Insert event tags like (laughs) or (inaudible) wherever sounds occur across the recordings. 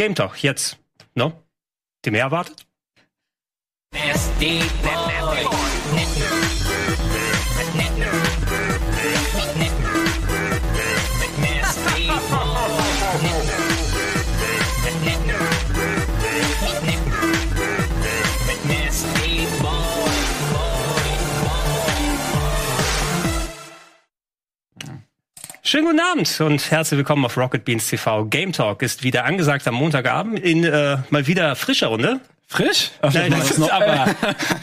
Game Talk, jetzt. No? Die mehr erwartet? Schönen guten Abend und herzlich willkommen auf Rocket Beans TV. Game Talk ist wieder angesagt am Montagabend in äh, mal wieder frischer Runde. Frisch? Ach, Nein, das, das ist aber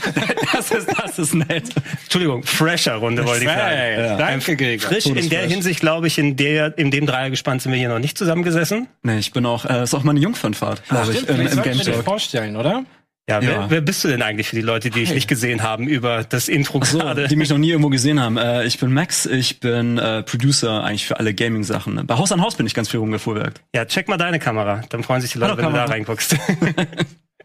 (laughs) das ist das ist nett. Entschuldigung, fresher Runde wollte ich sagen. Ja. Danke, Gregor. Frisch in der Hinsicht, glaube ich, in der in dem Dreiergespann sind wir hier noch nicht zusammengesessen. Nee, ich bin auch äh, ist auch meine Jungfernfahrt, glaube ich, im, im Game Talk. vorstellen, oder? Ja, ja. Wer, wer bist du denn eigentlich für die Leute, die dich nicht gesehen haben über das Intro so, gerade? Die mich noch nie irgendwo gesehen haben. Äh, ich bin Max, ich bin äh, Producer eigentlich für alle Gaming-Sachen. Bei Haus an Haus bin ich ganz viel rumgefuhrwerkt. Ja, check mal deine Kamera. Dann freuen sich die Leute, Hallo, wenn Kamera. du da reinguckst. (laughs)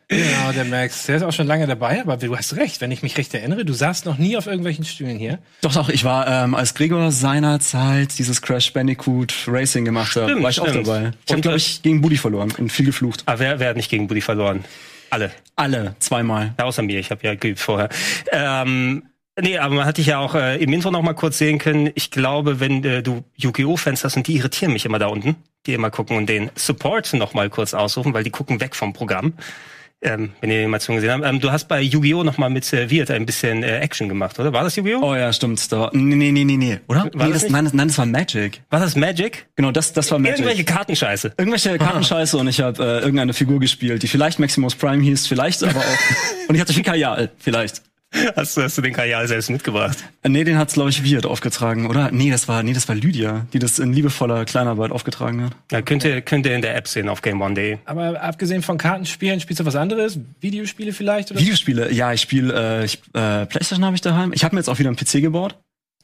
Genau, der Max. Der ist auch schon lange dabei, aber du hast recht, wenn ich mich recht erinnere, du saßt noch nie auf irgendwelchen Stühlen hier. Doch, doch, ich war, ähm, als Gregor seinerzeit dieses Crash Bandicoot Racing gemacht hat, war ich stimmt. auch dabei. Ich habe, glaube ich, gegen Buddy verloren und viel geflucht. Aber wer, wer hat nicht gegen Buddy verloren? Alle. Alle, zweimal. Außer mir, ich habe ja geübt vorher. Ähm, Nee, aber man hat dich ja auch äh, im Intro noch mal kurz sehen können. Ich glaube, wenn äh, du Yu-Gi-Oh-Fans hast und die irritieren mich immer da unten, die immer gucken und den Support noch mal kurz aussuchen, weil die gucken weg vom Programm ähm, wenn ihr die Animation gesehen habt. Ähm, du hast bei Yu-Gi-Oh! noch mal mit serviert ein bisschen äh, Action gemacht, oder? War das Yu-Gi-Oh? Oh ja, stimmt. Da war, nee, nee, nee, nee, nee. Oder? War nee, das, das nein, das, nein, das war Magic. War das Magic? Genau, das, das war Magic. Irgendwelche Kartenscheiße. Irgendwelche Kartenscheiße und ich habe äh, irgendeine Figur gespielt, die vielleicht Maximus Prime hieß, vielleicht aber auch. (laughs) und ich hatte viel Kajal, vielleicht. Hast du, hast du den Kajal selbst mitgebracht? Nee, den hat's glaube ich Wirt aufgetragen, oder? Nee, das war nee, das war Lydia, die das in liebevoller Kleinarbeit aufgetragen hat. Ja, könnt ihr könnt ihr in der App sehen auf GameOne.de. Aber abgesehen von Kartenspielen, spielst du was anderes? Videospiele vielleicht oder? Videospiele, ja, ich spiele äh, ich, äh, PlayStation habe ich daheim. Ich habe mir jetzt auch wieder einen PC gebaut.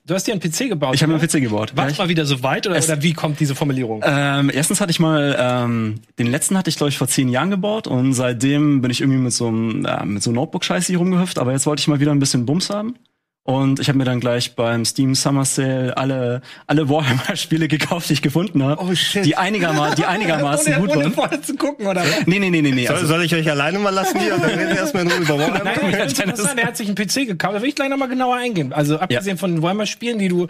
Du hast dir einen PC gebaut. Ich habe mir einen PC gebaut. War mal wieder so weit oder, oder wie kommt diese Formulierung? Ähm, erstens hatte ich mal, ähm, den letzten hatte ich glaube ich vor zehn Jahren gebaut und seitdem bin ich irgendwie mit so einem, äh, mit so Notebook-Scheiße hier rumgehüpft, aber jetzt wollte ich mal wieder ein bisschen Bums haben. Und ich habe mir dann gleich beim Steam Summer Sale alle alle Warhammer-Spiele gekauft, die ich gefunden habe. Oh shit. Die einigermaßen, die einigermaßen (laughs) ohne, gut ohne waren. vorher zu gucken, oder? Nee, nee, nee, nee, nee. Soll, soll ich euch alleine mal lassen hier? Dann reden wir erstmal nur über Warhammer. Nein, ich find's interessant, er hat sich einen PC gekauft. Da will ich gleich nochmal genauer eingehen. Also abgesehen ja. von den Warhammer-Spielen, die du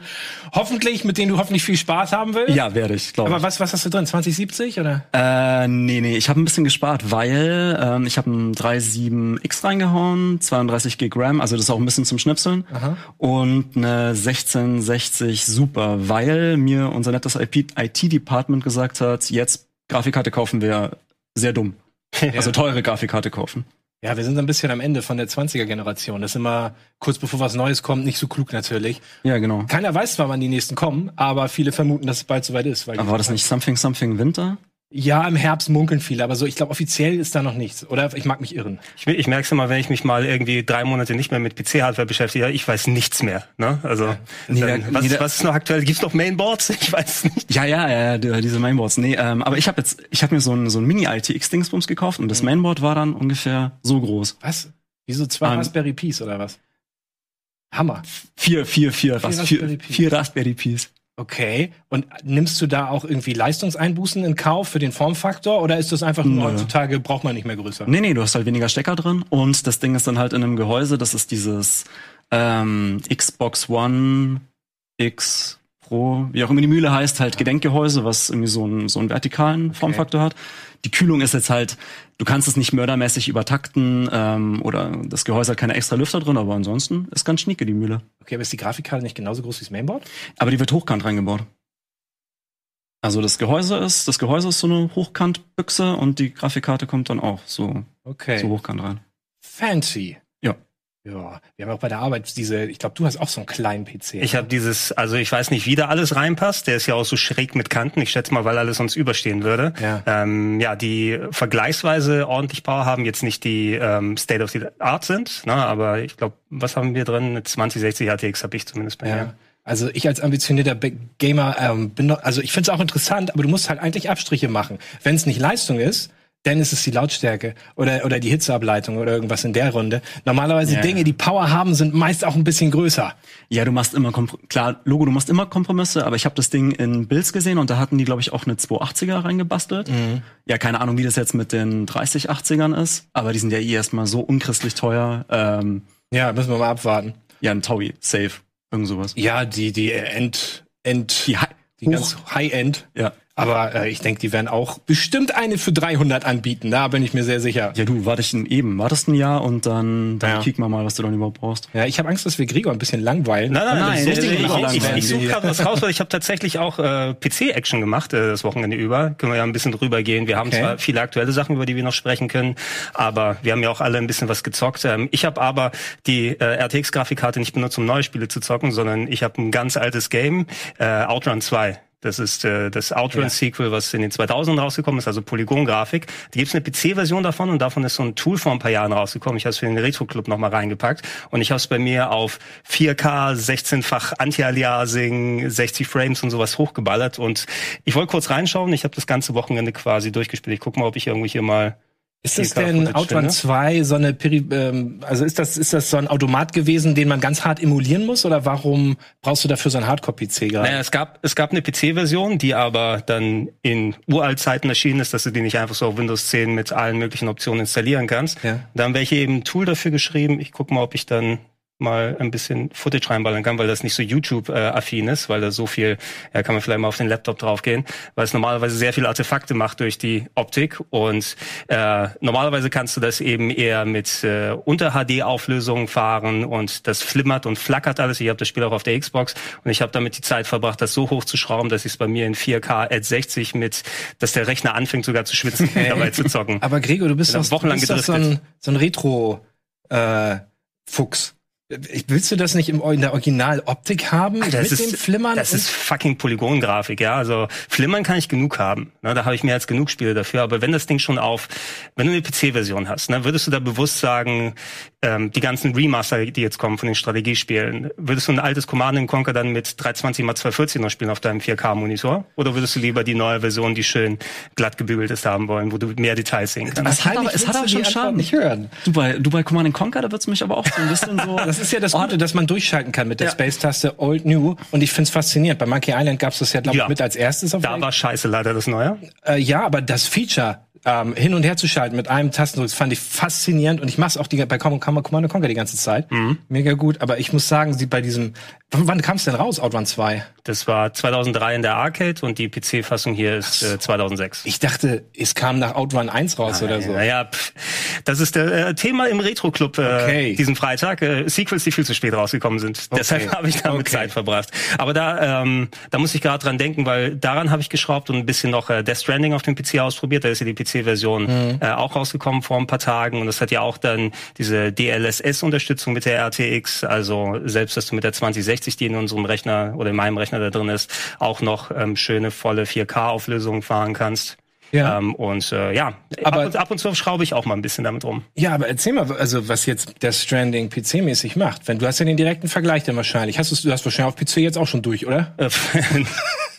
hoffentlich, mit denen du hoffentlich viel Spaß haben willst. Ja, werde ich, glaube ich. Aber was, was hast du drin? 2070 oder? Äh, nee, nee. Ich habe ein bisschen gespart, weil ähm, ich habe einen 3.7X reingehauen, 32 Gig RAM, also das ist auch ein bisschen zum Schnipseln. Aha. Und eine 1660 Super, weil mir unser nettes IT-Department gesagt hat, jetzt Grafikkarte kaufen wäre sehr dumm. (laughs) Ja. Also teure Grafikkarte kaufen. Ja, wir sind ein bisschen am Ende von der 20er-Generation. Das ist immer kurz bevor was Neues kommt, nicht so klug natürlich. Ja, genau. Keiner weiß wann die nächsten kommen, aber viele vermuten, dass es bald soweit ist. Aber war das nicht Something Something Winter? Ja, im Herbst munkeln viele, aber so, ich glaube, offiziell ist da noch nichts. Oder ich mag mich irren. Ich, ich merke es immer, wenn ich mich mal irgendwie drei Monate nicht mehr mit PC-Hardware beschäftige, ich weiß nichts mehr. Ne? Also ja. nee, dann, was, nee, was ist noch aktuell? Gibt's noch Mainboards? (laughs) Ich weiß nicht. Ja, ja, ja, diese Mainboards. Nee, ähm, aber ich habe jetzt, ich habe mir so ein, so ein Mini-ITX-Dingsbums gekauft und das mhm. Mainboard war dann ungefähr so groß. Was? Wieso zwei um, Raspberry Pis oder was? Hammer. Vier, vier, vier, vier, Raspberry, vier, vier Raspberry Pis. Okay. Und nimmst du da auch irgendwie Leistungseinbußen in Kauf für den Formfaktor oder ist das einfach nur Nö. heutzutage braucht man nicht mehr größer? Nee, nee, du hast halt weniger Stecker drin und das Ding ist dann halt in einem Gehäuse, das ist dieses ähm, Xbox One X Pro, wie auch immer die Mühle heißt, halt Gedenkgehäuse, was irgendwie so einen, so einen vertikalen okay. Formfaktor hat. Die Kühlung ist jetzt halt, du kannst es nicht mördermäßig übertakten ähm, oder das Gehäuse hat keine extra Lüfter drin, aber ansonsten ist ganz schnieke die Mühle. Okay, aber ist die Grafikkarte nicht genauso groß wie das Mainboard? Aber die wird hochkant reingebaut. Also das Gehäuse ist, das Gehäuse ist so eine Hochkantbüchse und die Grafikkarte kommt dann auch so, okay. so hochkant rein. Fancy. Ja. Wir haben auch bei der Arbeit diese, ich glaube, du hast auch so einen kleinen PC. Ich habe dieses, also ich weiß nicht, wie da alles reinpasst. Der ist ja auch so schräg mit Kanten. Ich schätze mal, weil alles sonst überstehen würde. Ja, ähm, ja die vergleichsweise ordentlich Power haben, jetzt nicht die ähm, State of the Art sind, ne, aber ich glaube, was haben wir drin? Eine 2060 ATX habe ich zumindest bei ja. mir. Also ich als ambitionierter Gamer ähm, bin noch, also ich finde es auch interessant, aber du musst halt eigentlich Abstriche machen. Wenn es nicht Leistung ist, dann ist es die Lautstärke oder, oder die Hitzeableitung oder irgendwas in der Runde. Normalerweise ja, Dinge, die Power haben, sind meist auch ein bisschen größer. Ja, du machst immer, Kompr klar, Logo, du machst immer Kompromisse, aber ich habe das Ding in Bills gesehen und da hatten die, glaube ich, auch eine 280er reingebastelt. Mhm. Ja, keine Ahnung, wie das jetzt mit den 3080ern ist, aber die sind ja eh erstmal so unchristlich teuer. Ähm, ja, müssen wir mal abwarten. Ja, ein Taui, safe, irgend sowas. Ja, die, die End, End, die, die ganz High-End. Ja. Aber äh, ich denke, die werden auch bestimmt eine für 300 anbieten. Da bin ich mir sehr sicher. Ja, du wartest eben, wartest ein Jahr und dann, dann ja. kicken wir mal, was du dann überhaupt brauchst. Ja, ich habe Angst, dass wir Gregor ein bisschen langweilen. Nein, nein, nein. Ich, ich, ich, ich, ich suche gerade was raus, weil ich habe tatsächlich auch äh, PC-Action gemacht äh, das Wochenende über. Können wir ja ein bisschen drüber gehen. Wir haben okay. zwar viele aktuelle Sachen, über die wir noch sprechen können, aber wir haben ja auch alle ein bisschen was gezockt. Ähm, ich habe aber die äh, RTX-Grafikkarte nicht benutzt, um neue Spiele zu zocken, sondern ich habe ein ganz altes Game, äh, Outrun 2 das ist äh, das Outrun-Sequel, ja. was in den 2000 rausgekommen ist, also Polygon-Grafik. Da gibt es eine PC-Version davon und davon ist so ein Tool vor ein paar Jahren rausgekommen. Ich habe es für den Retro-Club nochmal reingepackt und ich habe es bei mir auf 4K, 16-fach Anti-Aliasing, 60 Frames und sowas hochgeballert. Und ich wollte kurz reinschauen. Ich habe das ganze Wochenende quasi durchgespielt. Ich guck mal, ob ich irgendwie hier mal ist das denn Outrun 2 so eine Peri ähm, also ist das ist das so ein Automat gewesen, den man ganz hart emulieren muss oder warum brauchst du dafür so einen Hardcore-PC gerade? Naja, es gab es gab eine PC-Version, die aber dann in Uraltzeiten erschienen ist, dass du die nicht einfach so auf Windows 10 mit allen möglichen Optionen installieren kannst. Ja. Da haben welche eben ein Tool dafür geschrieben. Ich guck mal, ob ich dann mal ein bisschen Footage reinballern kann, weil das nicht so YouTube-affin ist, weil da so viel, ja, kann man vielleicht mal auf den Laptop draufgehen, weil es normalerweise sehr viele Artefakte macht durch die Optik und äh, normalerweise kannst du das eben eher mit äh, Unter-HD-Auflösung fahren und das flimmert und flackert alles. Ich habe das Spiel auch auf der Xbox und ich habe damit die Zeit verbracht, das so hoch zu schrauben, dass ich es bei mir in 4K at 60 mit, dass der Rechner anfängt sogar zu schwitzen, (laughs) dabei zu zocken. Aber Gregor, du bist doch, wochenlang du bist doch so ein, so ein Retro äh, Fuchs. Willst du das nicht im, in der Originaloptik haben? Alter, mit dem Flimmern? Das ist fucking Polygongrafik, ja. Also Flimmern kann ich genug haben. Ne? Da habe ich mehr als genug Spiele dafür. Aber wenn das Ding schon auf, wenn du eine PC-Version hast, ne, würdest du da bewusst sagen, ähm, die ganzen Remaster, die jetzt kommen von den Strategiespielen, würdest du ein altes Command Conquer dann mit 320 x 240 noch spielen auf deinem 4K-Monitor? Oder würdest du lieber die neue Version, die schön glatt gebügelt ist, haben wollen, wo du mehr Details sehen kannst? Das hat aber, es hat aber schon Schaden. Nicht hören. Du bei, du bei Command Conquer, da wird's mich aber auch so ein bisschen so (laughs) Das ist ja das Gute, dass man durchschalten kann mit der ja. Space-Taste Old New. Und ich find's faszinierend. Bei Monkey Island gab's das ja, glaube ich, ja. mit als erstes. Auf da war scheiße leider das Neue. Äh, ja, aber das Feature, ähm, hin und her zu schalten mit einem Tastendruck, das fand ich faszinierend und ich mache es auch die, bei Command Conquer die ganze Zeit. Mhm. Mega gut, aber ich muss sagen, sie bei diesem, wann kam es denn raus, Outrun 2? Das war 2003 in der Arcade und die PC-Fassung hier ist äh, 2006. Ich dachte, es kam nach Outrun 1 raus Nein, oder so. Naja, das ist der äh, Thema im Retro-Club äh, okay. diesen Freitag. Äh, Sequels, die viel zu spät rausgekommen sind. Okay. Deshalb (laughs) habe ich damit okay. Zeit verbracht. Aber da, ähm, da muss ich gerade dran denken, weil daran habe ich geschraubt und ein bisschen noch äh, Death Stranding auf dem PC ausprobiert. Da ist ja die PC-Version mhm. äh, auch rausgekommen vor ein paar Tagen und das hat ja auch dann diese DLSS-Unterstützung mit der RTX. Also selbst, dass du mit der 2060, die in unserem Rechner oder in meinem Rechner da drin ist, auch noch ähm, schöne volle 4K-Auflösungen fahren kannst. Ja. Ähm, und äh, ja, aber ab und, ab und zu schraube ich auch mal ein bisschen damit rum. Ja, aber erzähl mal, also was jetzt der Stranding PC-mäßig macht. Wenn du hast ja den direkten Vergleich dann wahrscheinlich. Hast du, du hast wahrscheinlich auf PC jetzt auch schon durch, oder? (laughs) (laughs)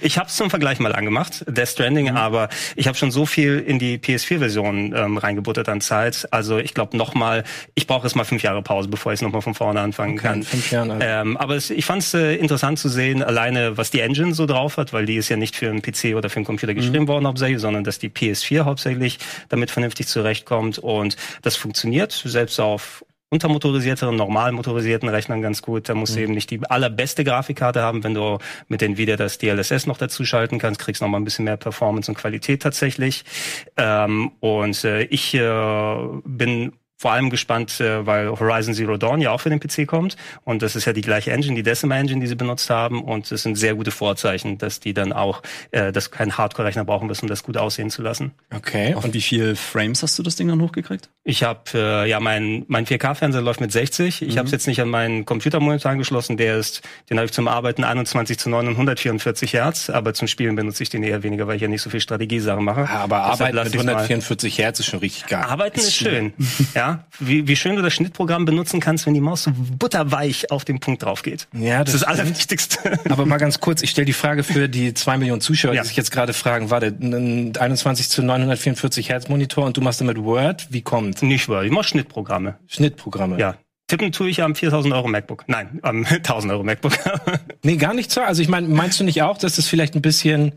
Ich habe es zum Vergleich mal angemacht, Death Stranding, mhm. aber ich habe schon so viel in die PS4-Version ähm, reingebuttert an Zeit. Also ich glaube noch mal, ich brauche jetzt mal fünf Jahre Pause, bevor ich es noch mal von vorne anfangen okay, kann. Fünf Jahre. Also. Ähm, aber es, ich fand es äh, interessant zu sehen, alleine was die Engine so drauf hat, weil die ist ja nicht für einen PC oder für einen Computer geschrieben mhm. worden hauptsächlich, sondern dass die PS4 hauptsächlich damit vernünftig zurechtkommt und das funktioniert selbst auf untermotorisierteren, normal motorisierten Rechnern ganz gut. Da musst mhm. du eben nicht die allerbeste Grafikkarte haben. Wenn du mit Nvidia das DLSS noch dazu schalten kannst, kriegst du noch mal ein bisschen mehr Performance und Qualität tatsächlich. Ähm, und äh, ich äh, bin vor allem gespannt, äh, weil Horizon Zero Dawn ja auch für den PC kommt. Und das ist ja die gleiche Engine, die Decima Engine, die sie benutzt haben. Und es sind sehr gute Vorzeichen, dass die dann auch, äh, dass kein Hardcore-Rechner brauchen müssen, um das gut aussehen zu lassen. Okay. Und wie viel Frames hast du das Ding dann hochgekriegt? Ich habe, äh, ja, mein, mein 4K-Fernseher läuft mit 60. Ich mhm. habe es jetzt nicht an meinen Computermonitor angeschlossen. Der ist, den habe ich zum Arbeiten 21 zu 9 und 144 Hertz. Aber zum Spielen benutze ich den eher weniger, weil ich ja nicht so viel Strategiesachen mache. Aber Arbeiten mit 144 Hertz ist schon richtig geil. Arbeiten ist, ist schön. ja, Ja, wie, wie schön du das Schnittprogramm benutzen kannst, wenn die Maus so butterweich auf den Punkt drauf geht. Ja, Das ist das Allerwichtigste. (laughs) Aber mal ganz kurz, ich stelle die Frage für die zwei Millionen Zuschauer, Ja. die sich jetzt gerade fragen, warte, ein 21 zu 944 Hertz Monitor und du machst damit Word, wie kommt? Nicht wahr, ich mach Schnittprogramme. Schnittprogramme. Ja. Tippen tue ich am 4000 Euro MacBook. Nein, am 1000 Euro MacBook. (laughs) Nee, gar nicht so. Also ich meine, meinst du nicht auch, dass das vielleicht ein bisschen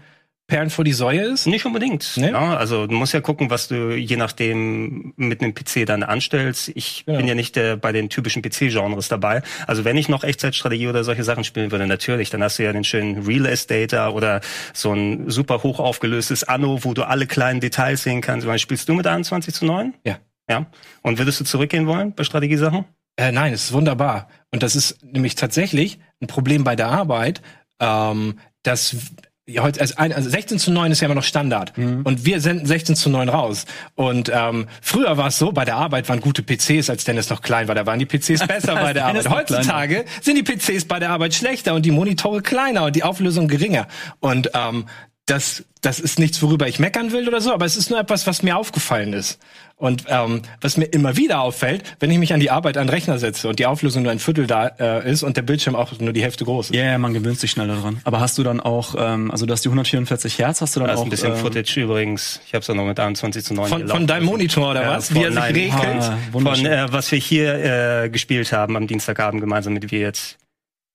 Perlen vor die Säue ist? Nicht unbedingt. Nee? Ja, also du musst ja gucken, was du je nachdem mit einem PC dann anstellst. Ich Ja. bin ja nicht äh, bei den typischen PC-Genres dabei. Also wenn ich noch Echtzeitstrategie oder solche Sachen spielen würde, natürlich, dann hast du ja den schönen Real Estate da oder so ein super hoch aufgelöstes Anno, wo du alle kleinen Details sehen kannst. Meine, Spielst du mit 21 zu 9? Ja. Ja. Und würdest du zurückgehen wollen bei Strategiesachen? Äh, nein, es ist wunderbar. Und das ist nämlich tatsächlich ein Problem bei der Arbeit, ähm, dass ja, heute, also, ein, also 16 zu 9 ist ja immer noch Standard. Mhm. Und wir senden 16 zu 9 raus. Und ähm, früher war es so, bei der Arbeit waren gute PCs, als Dennis noch klein war. Da waren die PCs (laughs) besser bei der Arbeit. Heutzutage sind die PCs bei der Arbeit schlechter und die Monitore kleiner und die Auflösung geringer. Und ähm, das, das ist nichts, worüber ich meckern will oder so, aber es ist nur etwas, was mir aufgefallen ist. Und ähm, was mir immer wieder auffällt, wenn ich mich an die Arbeit an den Rechner setze und die Auflösung nur ein Viertel da äh, ist und der Bildschirm auch nur die Hälfte groß ist. Ja, ja, man gewöhnt sich schneller dran. Aber hast du dann auch, ähm, also du hast die 144 Hertz, hast du dann Da ist auch ein bisschen äh, Footage übrigens. Ich habe es auch noch mit 21 zu 9 Von, gelaufen von deinem lassen. Monitor oder Ja, was? von- Wie er sich nein. regelt. Ah, Von äh, was wir hier äh, gespielt haben am Dienstagabend gemeinsam mit wir jetzt.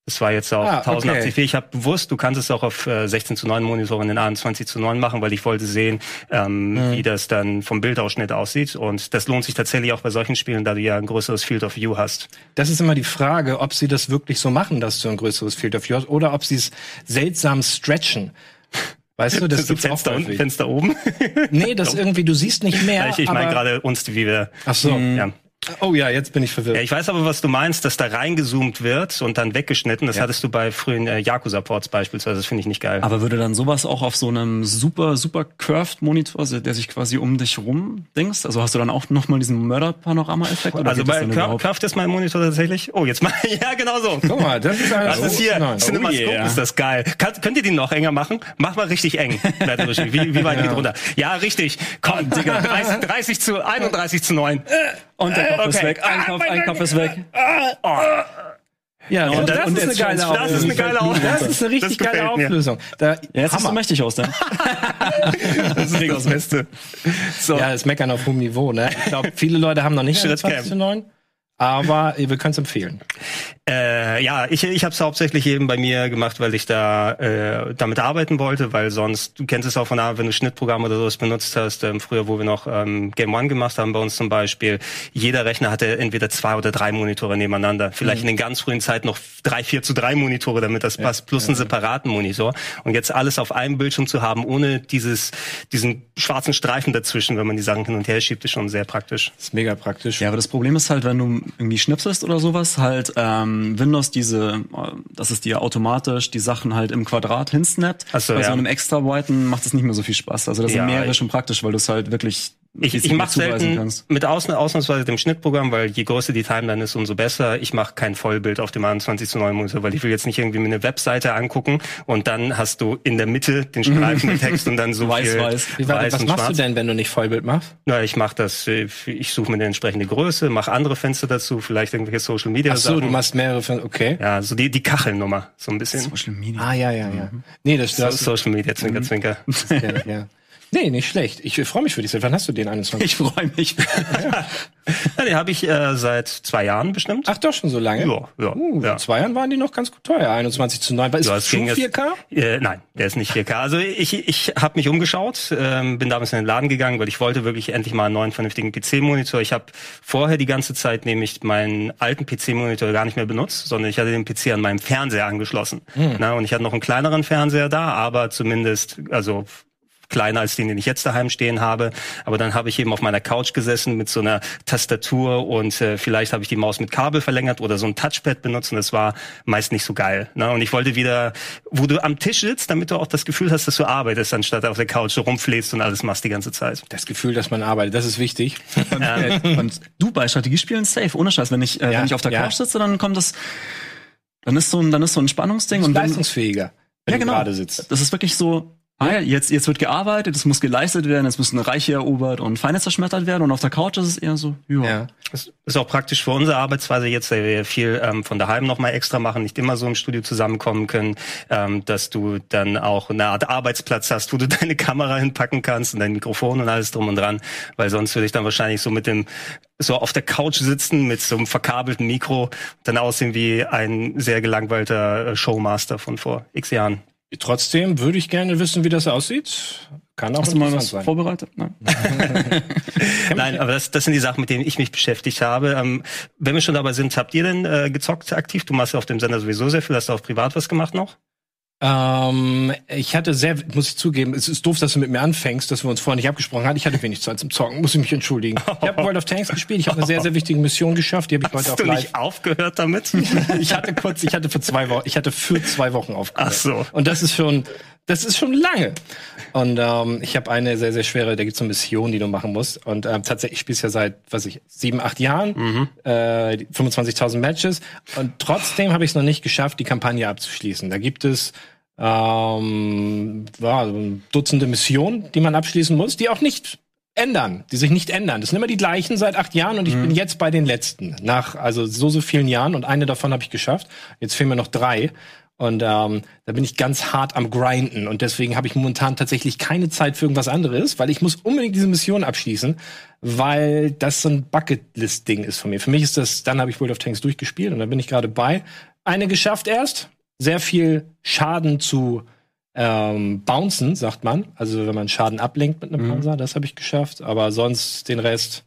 Das war jetzt auch Ah, okay. 1080p. Ich habe bewusst, du kannst es auch auf äh, 16 zu 9 Monitoren in 21 zu 9 machen, weil ich wollte sehen, ähm, Mhm. wie das dann vom Bildausschnitt aussieht. Und das lohnt sich tatsächlich auch bei solchen Spielen, da du ja ein größeres Field of View hast. Das ist immer die Frage, ob sie das wirklich so machen, dass du ein größeres Field of View hast, oder ob sie es seltsam stretchen. Weißt du, (laughs) das so gibt's auch Fenster unten, häufig. Fenster oben. Nee, das (laughs) irgendwie, du siehst nicht mehr. ich ich meine gerade uns, wie wir. Ach so. Ja. Oh ja, jetzt bin ich verwirrt. Ja, ich weiß aber, was du meinst, dass da reingezoomt wird und dann weggeschnitten. Das hattest du bei frühen äh, Yakuza-Ports beispielsweise. Das finde ich nicht geil. Aber würde dann sowas auch auf so einem super, super curved Monitor, also der sich quasi um dich rum dingst? Also hast du dann auch nochmal diesen Mörder-Panorama-Effekt? oder Also bei überhaupt? Craft ist mein Monitor tatsächlich. Oh, jetzt mal. (laughs) Ja, genau so. Guck mal, das ist alles. Das ist hier Nein. CinemaScope, Oh yeah. ist das geil. Kann, könnt ihr den noch enger machen? Mach mal richtig eng. wie, wie weit (laughs) geht runter? Ja, richtig. Komm, Digga, (laughs) 30, 30 zu 31 zu 9. Und der Kopf ist Okay. weg, ein Ah, Kopf, mein ein. Kopf ist weg. Ja, und das, und ist eine geile Auflösung. das ist eine geile Auflösung. Das ist eine richtig geile. Auflösung. Da, Ja, jetzt siehst du Hammer. mächtig aus, (laughs) dann. Das ist das Beste. So. Ja, das Meckern auf hohem Niveau, ne? Ich glaube, viele Leute haben noch nicht Schritt 20 zu 9, aber wir können es empfehlen. Äh, ja, ich, ich habe es hauptsächlich eben bei mir gemacht, weil ich da äh, damit arbeiten wollte, weil sonst, du kennst es auch von der, wenn du Schnittprogramme oder sowas benutzt hast, ähm, früher, wo wir noch ähm, Game One gemacht haben bei uns zum Beispiel, jeder Rechner hatte entweder zwei oder drei Monitore nebeneinander. Vielleicht in den ganz frühen Zeiten noch drei, vier zu drei Monitore, damit das passt, plus einen separaten Monitor. Und jetzt alles auf einem Bildschirm zu haben, ohne dieses, diesen schwarzen Streifen dazwischen, wenn man die Sachen hin und her schiebt, ist schon sehr praktisch. Das ist mega praktisch. Ja, aber das Problem ist halt, wenn du irgendwie schnipselst oder sowas, halt ähm, Windows diese, äh, dass es dir automatisch die Sachen halt im Quadrat hinsnappt. Ach so, Bei so ja. einem extra Whiten macht es nicht mehr so viel Spaß. Also das Ja, sind mehrere schon praktisch, weil du es halt wirklich Ich, ich mache selten kannst. mit Ausn ausnahmsweise dem Schnittprogramm, weil je größer die Timeline ist, umso besser. Ich mache kein Vollbild auf dem 21 zu 9 Monitor, weil ich will jetzt nicht irgendwie mir eine Webseite angucken und dann hast du in der Mitte den Streifen mit (laughs) Text und dann so Weiß, viel weiß. Wie, weiß was und machst schwarz. du denn, wenn du nicht Vollbild machst? Na, ich mache das, ich suche mir eine entsprechende Größe, mache andere Fenster dazu, vielleicht irgendwelche Social Media Ach so, Sachen. du machst mehrere Fenster. Okay. ja, so die, die Kachelnummer, so ein bisschen. Social Media. Ah, ja, ja, ja. Nee, das, So, das Social Media, Zwinker, Zwinker. ja, ja. (laughs) Nee, nicht schlecht. Ich freue mich für dich. Seit wann hast du den 21? Ich freue mich. (laughs) Ja, die habe ich äh, seit zwei Jahren bestimmt. Ach doch, schon so lange? Ja, ja, Uh, ja. Zwei Jahren waren die noch ganz gut teuer. 21 zu 9. Ist Ja, das schon ging jetzt- 4K? Äh, nein, der ist nicht 4K. Also ich, ich habe mich umgeschaut, ähm, bin damals in den Laden gegangen, weil ich wollte wirklich endlich mal einen neuen vernünftigen PC-Monitor. Ich habe vorher die ganze Zeit nämlich meinen alten PC-Monitor gar nicht mehr benutzt, sondern ich hatte den PC an meinem Fernseher angeschlossen. Na, und ich hatte noch einen kleineren Fernseher da, aber zumindest, also kleiner als den, den ich jetzt daheim stehen habe. Aber dann habe ich eben auf meiner Couch gesessen mit so einer Tastatur und äh, vielleicht habe ich die Maus mit Kabel verlängert oder so ein Touchpad benutzt und das war meist nicht so geil. Ne? Und ich wollte wieder, wo du am Tisch sitzt, damit du auch das Gefühl hast, dass du arbeitest, anstatt auf der Couch so rumfläst und alles machst die ganze Zeit. Das Gefühl, dass man arbeitet, das ist wichtig. Und, (laughs) äh, und du bei Strategiespielen safe, ohne Scheiß. Wenn ich, äh, Ja, wenn ich auf der ja. Couch sitze, dann kommt das, dann ist so ein, dann ist so ein Spannungsding Und leistungsfähiger, wenn ja, genau. gerade sitzt. Das ist wirklich so, ah, ja, jetzt, jetzt wird gearbeitet, es muss geleistet werden, es müssen Reiche erobert und Feinde zerschmettert werden und auf der Couch ist es eher so, ja. Ja. Das ist auch praktisch für unsere Arbeitsweise jetzt, weil wir viel ähm, von daheim noch mal extra machen, nicht immer so im Studio zusammenkommen können, ähm, dass du dann auch eine Art Arbeitsplatz hast, wo du (laughs) deine Kamera hinpacken kannst und dein Mikrofon und alles drum und dran, weil sonst würde ich dann wahrscheinlich so mit dem so auf der Couch sitzen mit so einem verkabelten Mikro, dann aussehen wie ein sehr gelangweilter äh, Showmaster von vor x Jahren. Trotzdem würde ich gerne wissen, wie das aussieht. Kann auch Hast du mal was sein. vorbereitet? Nein. (laughs) Nein, aber das, das sind die Sachen, mit denen ich mich beschäftigt habe. Ähm, wenn wir schon dabei sind, habt ihr denn äh, gezockt aktiv? Du machst ja auf dem Sender sowieso sehr viel. Hast du auch privat was gemacht noch? Ähm, ich hatte sehr, muss ich zugeben, es ist doof, dass du mit mir anfängst, dass wir uns vorher nicht abgesprochen hatten. Ich hatte wenig Zeit zum Zocken, muss ich mich entschuldigen. Ich habe World of Tanks gespielt, ich habe eine sehr, sehr wichtige Mission geschafft, die habe ich heute Hast auch du live. nicht aufgehört damit? (laughs) Ich hatte kurz, ich hatte für zwei Wochen, ich hatte für zwei Wochen aufgehört. Ach so. Und das ist schon, das ist schon lange. Und ähm, ich habe eine sehr, sehr schwere, da gibt's so eine Mission, die du machen musst. Und ähm, tatsächlich ich spiel's ja seit, was ich, sieben, acht Jahren, äh, die 25.000 Matches. Und trotzdem habe ich es noch nicht geschafft, die Kampagne abzuschließen. Da gibt es ähm, ja, Dutzende Missionen, die man abschließen muss, die auch nicht ändern, die sich nicht ändern. Das sind immer die gleichen seit acht Jahren und ich bin jetzt bei den letzten. Nach also so, so vielen Jahren und eine davon habe ich geschafft. Jetzt fehlen mir noch drei. Und ähm, da bin ich ganz hart am Grinden. Und deswegen habe ich momentan tatsächlich keine Zeit für irgendwas anderes, weil ich muss unbedingt diese Mission abschließen, weil das so ein Bucketlist-Ding ist von mir. Für mich ist das, dann habe ich World of Tanks durchgespielt und da bin ich gerade bei. Eine geschafft erst, sehr viel Schaden zu ähm, bouncen, sagt man. Also wenn man Schaden ablenkt mit einem Panzer, das habe ich geschafft. Aber sonst den Rest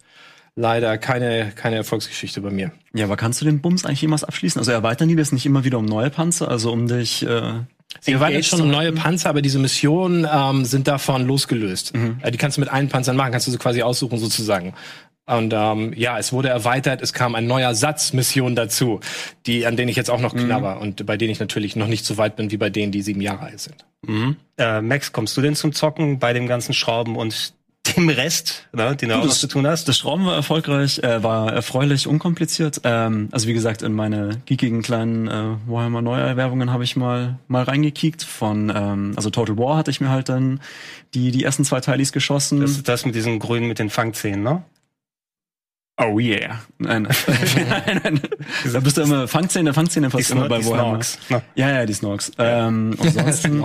leider keine, keine Erfolgsgeschichte bei mir. Ja, aber kannst du den Bums eigentlich jemals abschließen? Also erweitern die das nicht immer wieder um neue Panzer, also um dich äh, Sie erweitern schon um neue? Panzer, aber diese Missionen ähm, sind davon losgelöst. Äh, die kannst du mit allen Panzern machen, kannst du so quasi aussuchen sozusagen. Und ähm, ja, es wurde erweitert, es kam ein neuer Satz Missionen dazu, die, an denen ich jetzt auch noch knabber und bei denen ich natürlich noch nicht so weit bin wie bei denen, die sieben Jahre alt sind. Äh, Max, kommst du denn zum Zocken bei dem ganzen Schrauben und dem Rest, ne, den du auch das- zu tun hast? Das Schrauben war erfolgreich, äh, war erfreulich unkompliziert. Ähm, also wie gesagt, in meine geekigen kleinen äh, Warhammer Neuerwerbungen habe ich mal mal reingekickt. Von ähm, also Total War hatte ich mir halt dann die die ersten zwei Teilis geschossen. Das ist das mit diesen Grünen mit den Fangzähnen, ne? Oh yeah. Nein, (laughs) nein, nein. Da bist du immer Fangzähne, Fangzähne Die, fast immer bei die Warhammer. Snorks. Ja, ja, die Snorks. Ähm, (laughs) ansonsten,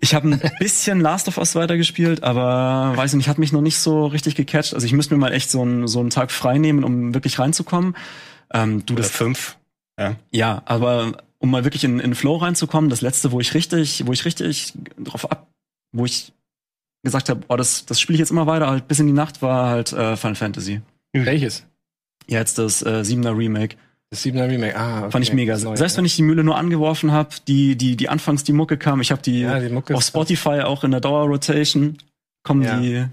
ich habe ein bisschen Last of Us weitergespielt, aber weiß nicht, hat mich noch nicht so richtig gecatcht. Also ich müsste mir mal echt so einen so einen Tag frei nehmen, um wirklich reinzukommen. Ähm, du, Oder das fünf. Ja. ja, aber um mal wirklich in, in Flow reinzukommen, das letzte, wo ich richtig, wo ich richtig drauf ab, wo ich gesagt habe, oh, das, das spiele ich jetzt immer weiter, halt bis in die Nacht, war halt äh, Final Fantasy. Welches? Ja, Jetzt das äh, 7er Remake. Das 7er Remake. Ah, okay. Fand ich mega. Neue, Selbst ja. wenn ich die Mühle nur angeworfen habe, die, die, die anfangs die Mucke kam, ich habe die, Ja, die Mucke auf Spotify auch in der Dauerrotation, kommen Ja. die.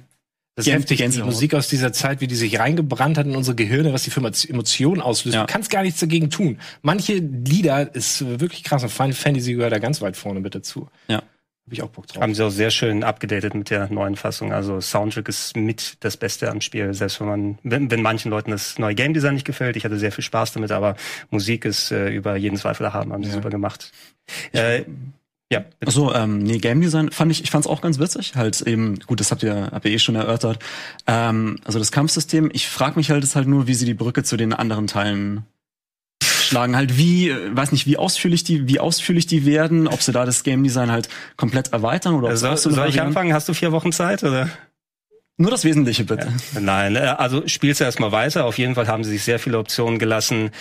Das ist heftig, die. Musik aus dieser Zeit, wie die sich reingebrannt hat in unsere Gehirne, was die für Emotionen auslöst. Du kannst gar nichts dagegen tun. Manche Lieder ist wirklich krass und Final Fantasy gehört da ganz weit vorne mit dazu. Ja. Hab ich auch Bock drauf. Haben sie auch sehr schön abgedatet mit der neuen Fassung. Also Soundtrack ist mit das Beste am Spiel. Selbst wenn man, wenn, wenn manchen Leuten das neue Game Design nicht gefällt, ich hatte sehr viel Spaß damit, aber Musik ist äh, über jeden Zweifel erhaben, haben sie Ja. super gemacht. Äh, ja, bitte. Achso, ähm, nee, Game Design fand ich, ich fand's auch ganz witzig. Halt eben, gut, das habt ihr, habt ihr eh schon erörtert. Ähm, also das Kampfsystem, ich frage mich halt jetzt halt nur, wie sie die Brücke zu den anderen Teilen schlagen. Halt wie, weiß nicht, wie ausführlich die, wie ausführlich die werden, ob sie da das Game Design halt komplett erweitern oder ob soll, soll ich anfangen? Hast du vier Wochen Zeit oder? Nur das Wesentliche bitte. Nein, äh, also spielst du erstmal weiter. Auf jeden Fall haben sie sich sehr viele Optionen gelassen,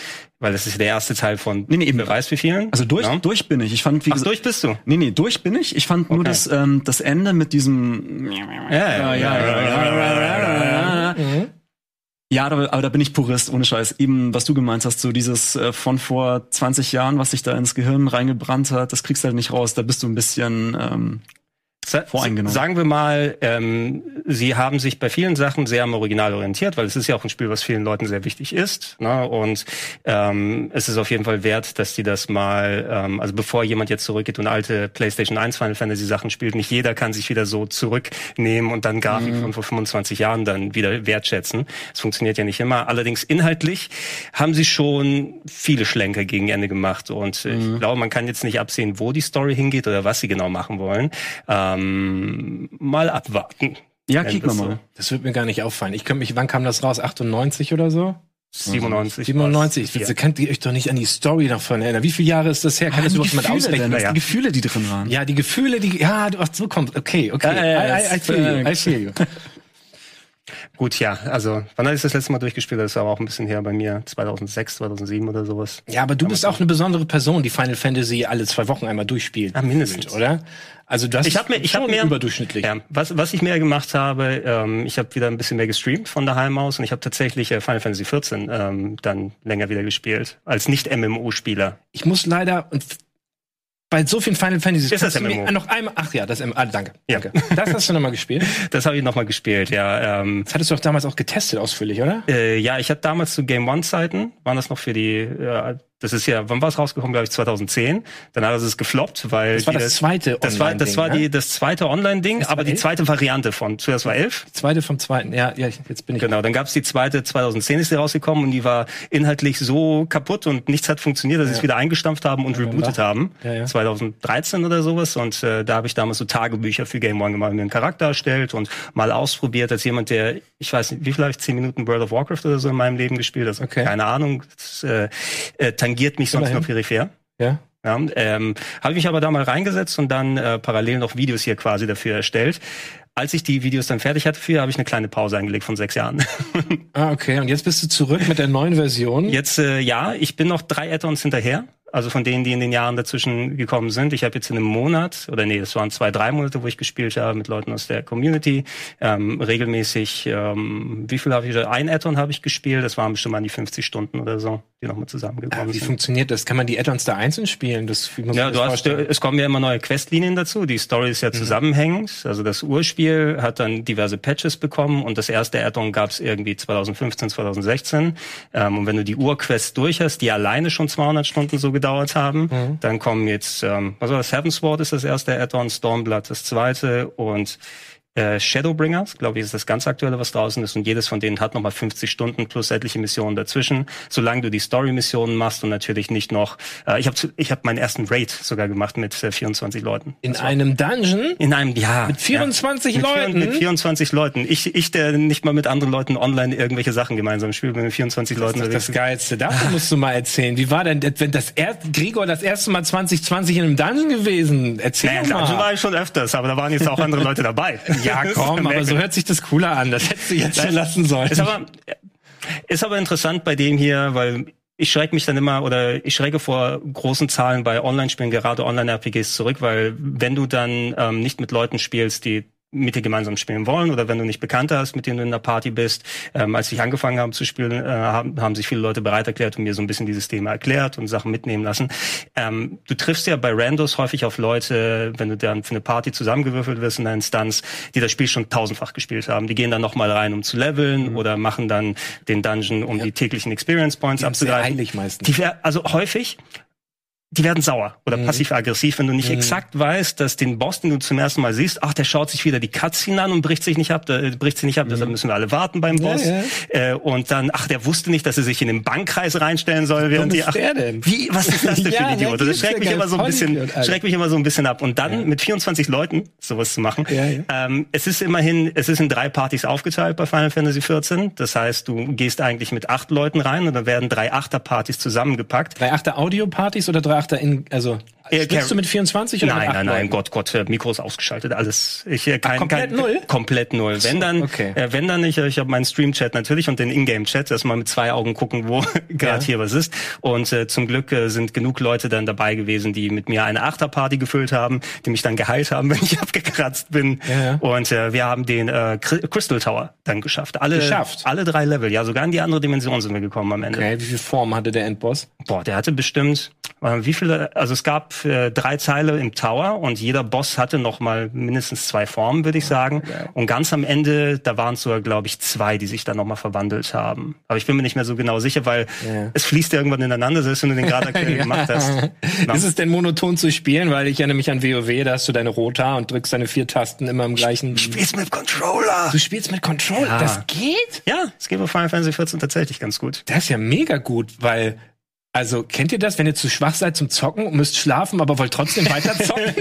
weil das ist der erste Teil von Nee, nee, eben. weiß wie vielen. Also durch, Ja? durch bin ich. Ich fand, wie Ach, durch bist du. Nee, nee, durch bin ich. Ich fand nur Okay. das, ähm, das Ende mit diesem. Ja, ja, ja, ja, ja, ja. Ja, aber, aber da bin ich Purist, ohne Scheiß. Eben, was du gemeint hast, so dieses äh, von vor 20 Jahren, was sich da ins Gehirn reingebrannt hat, das kriegst du halt nicht raus. Da bist du ein bisschen. Ähm, Voreingenommen. Sagen wir mal, ähm, Sie haben sich bei vielen Sachen sehr am Original orientiert, weil es ist ja auch ein Spiel, was vielen Leuten sehr wichtig ist. Ne? Und ähm, es ist auf jeden Fall wert, dass die das mal, ähm, also bevor jemand jetzt zurückgeht und alte PlayStation 1 Final Fantasy Sachen spielt, nicht jeder kann sich wieder so zurücknehmen und dann Grafik von vor 25 Jahren dann wieder wertschätzen. Es funktioniert ja nicht immer. Allerdings inhaltlich haben sie schon viele Schlenker gegen Ende gemacht und äh, ich glaube, man kann jetzt nicht absehen, wo die Story hingeht oder was sie genau machen wollen. Ähm, Ähm, mal abwarten. Ja, kicken wir mal. Das wird mir gar nicht auffallen. Ich könnte mich, wann kam das raus? 98 oder so? 97. 97. Ja. Ihr könnt ihr euch doch nicht an die Story davon erinnern. Wie viele Jahre ist das her? Kann das die überhaupt jemand ausrechnen? Dennis, Ja. die Gefühle, die drin waren. Ja, die Gefühle, die, ja, du, ach, so kommt, okay, okay. Ja, ja, I, I, I feel you, I feel you. (laughs) Gut, ja, also wann hatte ich das letzte Mal durchgespielt? Das war aber auch ein bisschen her bei mir, 2006, 2007 oder sowas. Ja, aber du bist auch eine besondere Person, die Final Fantasy alle zwei Wochen einmal durchspielt. Ah, mindestens. Oder? Also du hast Ich habe mir, ich schon habe mehr überdurchschnittlich. Ja, was was ich mehr gemacht habe, ähm, ich habe wieder ein bisschen mehr gestreamt von daheim aus und ich habe tatsächlich äh, Final Fantasy 14 ähm, dann länger wieder gespielt als nicht MMO Spieler. Ich muss leider und bei so vielen Final Fantasies Ist das MMO? noch einmal. Ach ja, das M. Ah, danke. Ja. danke. Das hast du nochmal gespielt. (laughs) Das habe ich noch mal gespielt, ja. Ähm, Das hattest du auch damals auch getestet ausführlich, oder? äh, ja, ich hatte damals zu Game One Zeiten, waren das noch für die äh, das ist ja, wann war es rausgekommen, glaube ich, 2010. Danach ist es gefloppt, weil Das war das zweite das war das Online-Ding, war ne? die das zweite Online-Ding, aber die elf? zweite Variante von zuerst war 11 Zweite vom zweiten. Ja, ja, jetzt bin ich. Genau, dann gab's die zweite, 2010 ist die rausgekommen und die war inhaltlich so kaputt und nichts hat funktioniert, dass sie es wieder eingestampft haben und rebootet haben. Ja, ja. 2013 oder sowas. Und äh, da habe ich damals so Tagebücher für Game One gemacht, mir einen Charakter erstellt und mal ausprobiert als jemand, der, ich weiß nicht, wie viel habe ich, 10 Minuten World of Warcraft oder so in meinem Leben gespielt. Also Okay. keine Ahnung. Das, äh, äh, tangiert mich sonst Immerhin. nur peripher. Ja. Ja, ähm, habe ich mich aber da mal reingesetzt und dann äh, parallel noch Videos hier quasi dafür erstellt. Als ich die Videos dann fertig hatte, für habe ich eine kleine Pause eingelegt von sechs Jahren. (laughs) Ah, okay. Und jetzt bist du zurück mit der neuen Version. Jetzt äh, ja, ich bin noch drei Add-ons hinterher. Also von denen, die in den Jahren dazwischen gekommen sind. Ich habe jetzt in einem Monat, oder nee, das waren zwei, drei Monate, wo ich gespielt habe mit Leuten aus der Community. Ähm, regelmäßig, ähm, wie viel habe ich? Ein Add-on habe ich gespielt. Das waren bestimmt an die 50 Stunden oder so, die nochmal zusammengekommen wie sind. funktioniert das? Kann man die Add-ons da einzeln spielen? Das, wie Ja, du hast, es kommen ja immer neue Questlinien dazu. Die Story ist ja zusammenhängend. Also das Urspiel hat dann diverse Patches bekommen und das erste Add-on gab es irgendwie 2015, 2016. Ähm, und wenn du die Urquests durch hast, die alleine schon 200 Stunden so gedauert haben, dann kommen jetzt, ähm, war das? Heavensward ist das erste Add-on, Stormblood das zweite und äh, Shadowbringers, glaube ich, ist das ganz aktuelle, was draußen ist. Und jedes von denen hat nochmal 50 Stunden plus etliche Missionen dazwischen. Solange du die Story-Missionen machst und natürlich nicht noch. Äh, ich habe ich hab meinen ersten Raid sogar gemacht mit äh, 24 Leuten. In einem Dungeon? In einem Jahr. Mit 24 ja. Mit vier- Leuten? Mit 24 Leuten. Ich, ich, der nicht mal mit anderen Leuten online irgendwelche Sachen gemeinsam spielt, mit 24 Leuten Das ist das Geilste. Dafür musst du mal erzählen. Wie war denn, wenn das erst, Gregor das erste Mal 2020 in einem Dungeon gewesen? Erzähl Naja, mal. Dungeon war ich schon öfters, aber da waren jetzt auch andere Leute dabei. (laughs) ja, (laughs) komm, aber so hört sich das cooler an. Das hättest du jetzt schon lassen sollen. Ist aber, ist aber interessant bei dem hier, weil ich schrecke mich dann immer oder ich schrecke vor großen Zahlen bei Online-Spielen, gerade Online-RPGs zurück, weil wenn du dann ähm, nicht mit Leuten spielst, die mit dir gemeinsam spielen wollen oder wenn du nicht Bekannte hast, mit denen du in der Party bist. Ähm, als ich angefangen habe zu spielen, äh, haben, haben sich viele Leute bereit erklärt und mir so ein bisschen dieses Thema erklärt und Sachen mitnehmen lassen. Ähm, du triffst ja bei Randos häufig auf Leute, wenn du dann für eine Party zusammengewürfelt wirst in einer Instanz, die das Spiel schon tausendfach gespielt haben. Die gehen dann nochmal rein, um zu leveln oder machen dann den Dungeon, um die täglichen Experience Points sehr abzugreifen. eilig meistens. Die also häufig, die werden sauer oder Mhm. passiv-aggressiv, wenn du nicht exakt weißt, dass den Boss, den du zum ersten Mal siehst, ach, der schaut sich wieder die Cutscene an und bricht sich nicht ab, äh, bricht sie nicht ab, deshalb müssen wir alle warten beim Boss. Mhm. ja. Äh, und dann, ach, der wusste nicht, dass er sich in den Bankkreis reinstellen soll, während die, ist ach, der denn? wie, was ist das denn (laughs) für Ja, ein Idiot? Das schreckt ja mich immer so ein bisschen, schreckt mich immer so ein bisschen ab. Und dann mit 24 Leuten sowas zu machen. Ja, ja. Ähm, es ist immerhin, es ist in drei Partys aufgeteilt bei Final Fantasy 14. Das heißt, du gehst eigentlich mit acht Leuten rein und dann werden drei Achterpartys zusammengepackt. Drei Achter Audio-Partys oder drei Achter in, also, Äh, spielst du mit 24 oder Nein, nein, nein? Gott, Gott, äh, Mikro ist ausgeschaltet, alles. Ich äh, kein, komplett kein, null? Komplett null. Wenn dann, okay. äh, wenn dann ich, ich habe meinen Stream-Chat natürlich und den Ingame-Chat, man mit zwei Augen gucken, wo (laughs) gerade Ja. hier was ist. Und äh, zum Glück äh, sind genug Leute dann dabei gewesen, die mit mir eine Achterparty gefüllt haben, die mich dann geheilt haben, (laughs) wenn ich abgekratzt bin. Ja. Und äh, wir haben den äh, Cry- Crystal Tower dann geschafft. Alle, Geschafft? alle drei Level, ja, sogar in die andere Dimension sind wir gekommen am Ende. Okay, wie viel Form hatte der Endboss? Boah, der hatte bestimmt, äh, wie viele, also es gab äh, drei Teile im Tower und jeder Boss hatte noch mal mindestens zwei Formen, würde ich sagen. Und ganz am Ende, da waren es sogar, glaube ich, zwei, die sich dann noch mal verwandelt haben. Aber ich bin mir nicht mehr so genau sicher, weil Ja. es fließt ja irgendwann ineinander, selbst wenn du den gerade aktuell (laughs) gemacht hast. Na. (laughs) Ist es denn monoton zu spielen? Weil ich erinnere mich an WoW, da hast du deine Rota und drückst deine vier Tasten immer im gleichen. Spielst mit Controller. Du spielst mit Control. Ja. Das geht? Ja, es geht bei Final Fantasy 14 tatsächlich ganz gut. Das ist ja mega gut, weil Also, kennt ihr das, wenn ihr zu schwach seid zum Zocken und müsst schlafen, aber wollt trotzdem weiter (laughs) zocken?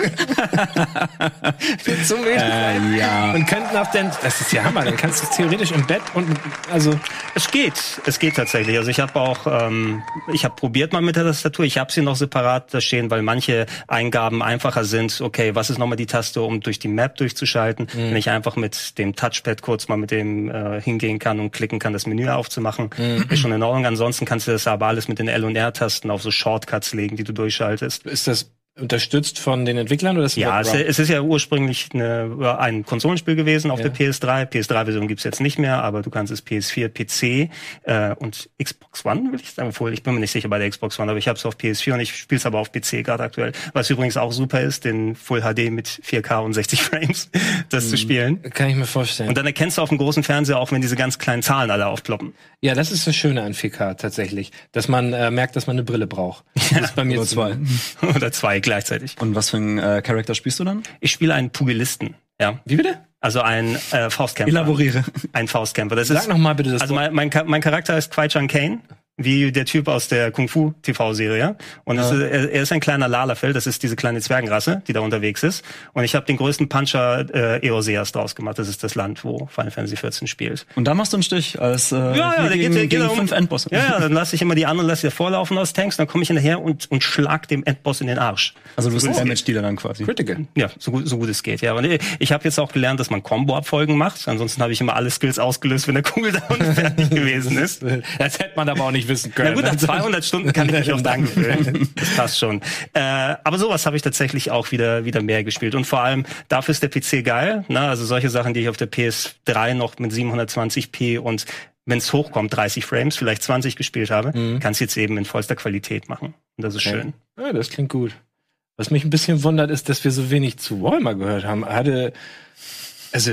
Viel zu müde Äh, ja. Und könnt nach den, das ist ja Hammer, dann kannst du theoretisch im Bett und, also, Es geht, es geht tatsächlich. Also ich habe auch, ähm, ich habe probiert mal mit der Tastatur. Ich habe sie noch separat da stehen, weil manche Eingaben einfacher sind. Okay, was ist nochmal die Taste, um durch die Map durchzuschalten? Wenn ich einfach mit dem Touchpad kurz mal mit dem äh, hingehen kann und klicken kann, das Menü aufzumachen, ist schon in Ordnung. Ansonsten kannst du das aber alles mit den L und R-Tasten auf so Shortcuts legen, die du durchschaltest. ist das unterstützt von den Entwicklern oder ist Ja, es, es ist ja ursprünglich eine, ein Konsolenspiel gewesen auf Ja. der PS3. PS3-Version gibt's jetzt nicht mehr, aber du kannst es PS4, PC äh, und Xbox One, will ich sagen. Obwohl, ich bin mir nicht sicher bei der Xbox One, aber ich habe es auf PS4 und ich spiele es aber auf PC gerade aktuell. Was übrigens auch super ist, den Full HD mit 4K und 60 Frames, das zu spielen. Kann ich mir vorstellen. Und dann erkennst du auf dem großen Fernseher auch, wenn diese ganz kleinen Zahlen alle aufploppen. Ja, das ist das Schöne an 4K tatsächlich, dass man äh, merkt, dass man eine Brille braucht. Das ist bei mir Oder zwei. (laughs) Oder zwei gleichzeitig. Und was für ein äh, Charakter spielst du dann? Ich spiele einen Pugilisten, ja. Wie bitte? Also ein äh, Faustkämpfer. Elaboriere. Ein Faustkämpfer. Das Sag ist noch mal bitte das Also mein, mein, mein Charakter ist Kwai Chang Kane, wie der Typ aus der Kung Fu TV-Serie. Und es ist, er, er ist ein kleiner Lalafell, das ist diese kleine Zwergenrasse, die da unterwegs ist. Und ich habe den größten Puncher äh, Eoseas draus gemacht. Das ist das Land, wo Final Fantasy 14 spielt. Und da machst du einen Stich als äh, Ja, ja, gegen, geht, der geht darum- fünf Endbosse. Ja, ja, dann (laughs) lasse ich immer die anderen, lasse ich vorlaufen aus Tanks, dann komme ich hinterher und, und schlag dem Endboss in den Arsch. Also du bist ein So es Damage-Dealer dann quasi. Critical. Ja, so gut, so gut es geht, ja. Und ich- ich habe jetzt auch gelernt, dass man Combo-Abfolgen macht. Ansonsten habe ich immer alle Skills ausgelöst, wenn der Cooldown (laughs) fertig gewesen ist. Das hätte man aber auch nicht wissen können. Na gut, nach (laughs) 200 Stunden kann ich mich aufs Dank gewöhnen. Das passt schon. Äh, aber sowas habe ich tatsächlich auch wieder wieder mehr gespielt. Und vor allem, dafür ist der PC geil. Ne? Also solche Sachen, die ich auf der PS3 noch mit 720p und wenn es hochkommt, 30 Frames, vielleicht 20 gespielt habe, kannst du jetzt eben in vollster Qualität machen. Und das ist Okay. schön. Ja, das klingt gut. Was mich ein bisschen wundert, ist, dass wir so wenig zu Warhammer gehört haben. Hatte, also,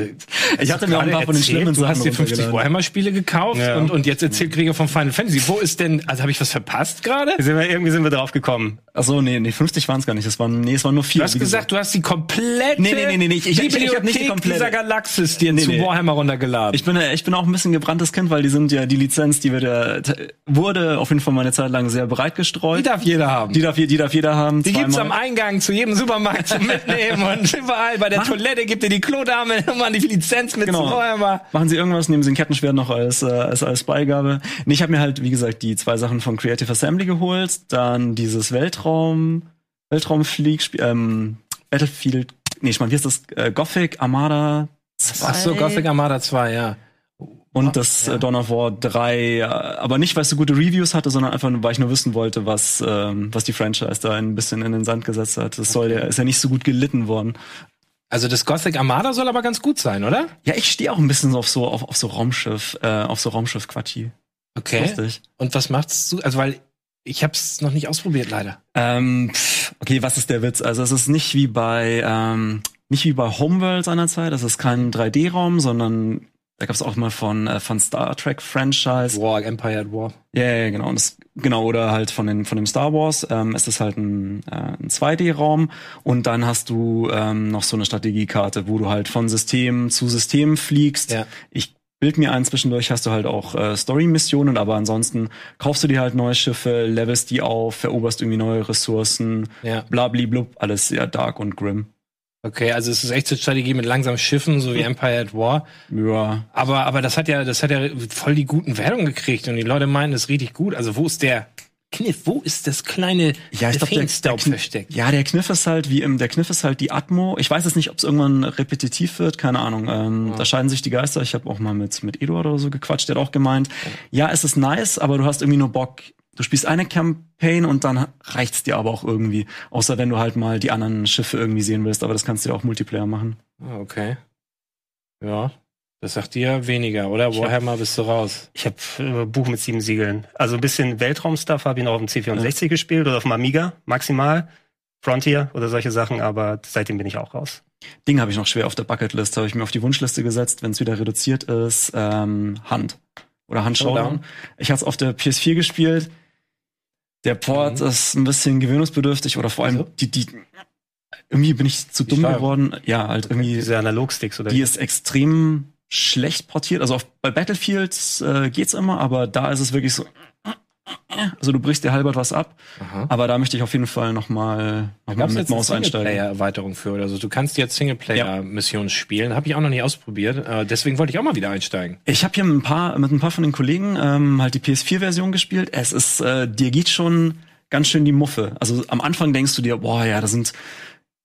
Ich hatte mir auch ein paar von den schlimmen Du hast dir 50 runtergeladen. Warhammer-Spiele gekauft Ja. und, und jetzt erzählt Krieger von Final Fantasy. Wo ist denn, also habe ich was verpasst gerade? Wir, irgendwie sind wir drauf gekommen. Ach so, nee, nee, 50 waren es gar nicht. Es waren, nee, es waren nur vier. Du hast wie gesagt, du hast die komplette Nee, nee, nee, nee, nee, ich- ich- ich- ich hab nicht die Bibliothek komplette. dieser Galaxis dir Nee, zu nee. Warhammer runtergeladen. Ich bin, ich bin auch ein bisschen gebranntes Kind, weil die sind ja, die Lizenz, die wird ja, t- wurde auf jeden Fall mal eine Zeit lang sehr breit gestreut. die darf jeder haben. Die darf, die darf jeder haben. Die gibt's zweimal. am Eingang zu jedem Supermarkt zum (laughs) Mitnehmen und überall bei der Toilette gibt dir die Klodame (laughs) immer die Lizenz mit Genau. zu Warhammer. Machen Sie irgendwas, nehmen Sie ein Kettenschwert noch als, äh, als, als Beigabe. Nee, ich habe mir halt, wie gesagt, die zwei Sachen von Creative Assembly geholt. Dann dieses Weltraum, Weltraumfliegspiel, ähm, Battlefield, nee, ich meine, wie ist das? Äh, Gothic, Armada 2. Ach so, Gothic Armada 2, ja. Und das äh, Dawn of War 3, äh, aber nicht, weil es so gute Reviews hatte, sondern einfach, nur, weil ich nur wissen wollte, was, ähm, was die Franchise da ein bisschen in den Sand gesetzt hat. Das soll ja, ist ja nicht so gut gelitten worden. Also das Gothic Armada soll aber ganz gut sein, oder? Ja, ich stehe auch ein bisschen auf so, auf, auf so Raumschiff, äh, auf so Raumschiff-Quartier. Okay. Lustig. Und was macht's du? Also weil ich hab's noch nicht ausprobiert leider. Ähm, pff, okay, was ist der Witz? Also es ist nicht wie bei ähm, nicht wie bei Homeworld seinerzeit. Es ist kein 3D-Raum, sondern da gab es auch mal von äh, von Star Trek Franchise. War, Empire at War. Ja, ja, ja, genau. Das, genau oder halt von den von dem Star Wars. Ähm, es ist halt ein, äh, ein 2D-Raum und dann hast du ähm, noch so eine Strategiekarte, wo du halt von System zu System fliegst. Ja. Ich bild mir ein, zwischendurch hast du halt auch äh, Story-Missionen, aber ansonsten kaufst du dir halt neue Schiffe, levelst die auf, veroberst irgendwie neue Ressourcen, Ja. blabli-blub, alles sehr dark und grim. Okay, also es ist echt so Strategie mit langsamen Schiffen, so wie (laughs) Empire at War. Ja. Aber, aber das hat ja, das hat ja voll die guten Wertungen gekriegt und die Leute meinen, das ist richtig gut. Also wo ist der Kniff? Wo ist das kleine Ja, ich glaube, der, der, versteckt? ja, der Kniff ist halt wie im, der Kniff ist halt die Atmo. Ich weiß jetzt nicht, ob es irgendwann repetitiv wird, keine Ahnung. Ähm, Da scheiden sich die Geister. Ich habe auch mal mit mit Eduard oder so gequatscht. Der hat auch gemeint, ja, es ist nice, aber du hast irgendwie nur Bock. Du spielst eine Campaign und dann reicht's dir aber auch irgendwie. Außer wenn du halt mal die anderen Schiffe irgendwie sehen willst, aber das kannst du ja auch Multiplayer machen. Ah, okay. Ja. Das sagt dir weniger, oder? Ich hab- Warhammer bist du raus. Ich habe äh, Buch mit sieben Siegeln. Also ein bisschen Weltraumstuff habe ich noch auf dem C64 gespielt oder auf dem Amiga maximal. Frontier oder solche Sachen, aber seitdem bin ich auch raus. Ding habe ich noch schwer auf der Bucketlist, habe ich mir auf die Wunschliste gesetzt, wenn es wieder reduziert ist, ähm, Hand. Oder Hand. Showdown. Ich habe es auf der PS4 gespielt. Der Port Mhm. ist ein bisschen gewöhnungsbedürftig oder vor allem Wieso? die, die irgendwie bin ich zu dumm Steuerung. geworden. Ja, halt irgendwie, Diese Analogsticks oder die ist extrem schlecht portiert. Also auf, bei Battlefield äh, geht's immer, aber da ist es wirklich so. Also du brichst dir halbert was ab. Aber da möchte ich auf jeden Fall noch mal, noch mal mit Maus einsteigen. Singleplayer-Erweiterung für oder so? Du kannst jetzt Singleplayer-Missionen spielen. Habe ich auch noch nicht ausprobiert. Äh, deswegen wollte ich auch mal wieder einsteigen. Ich habe hier mit ein paar mit ein paar von den Kollegen ähm, halt die PS4-Version gespielt. Es ist äh, dir geht schon ganz schön die Muffe. Also am Anfang denkst du dir, boah, ja, da sind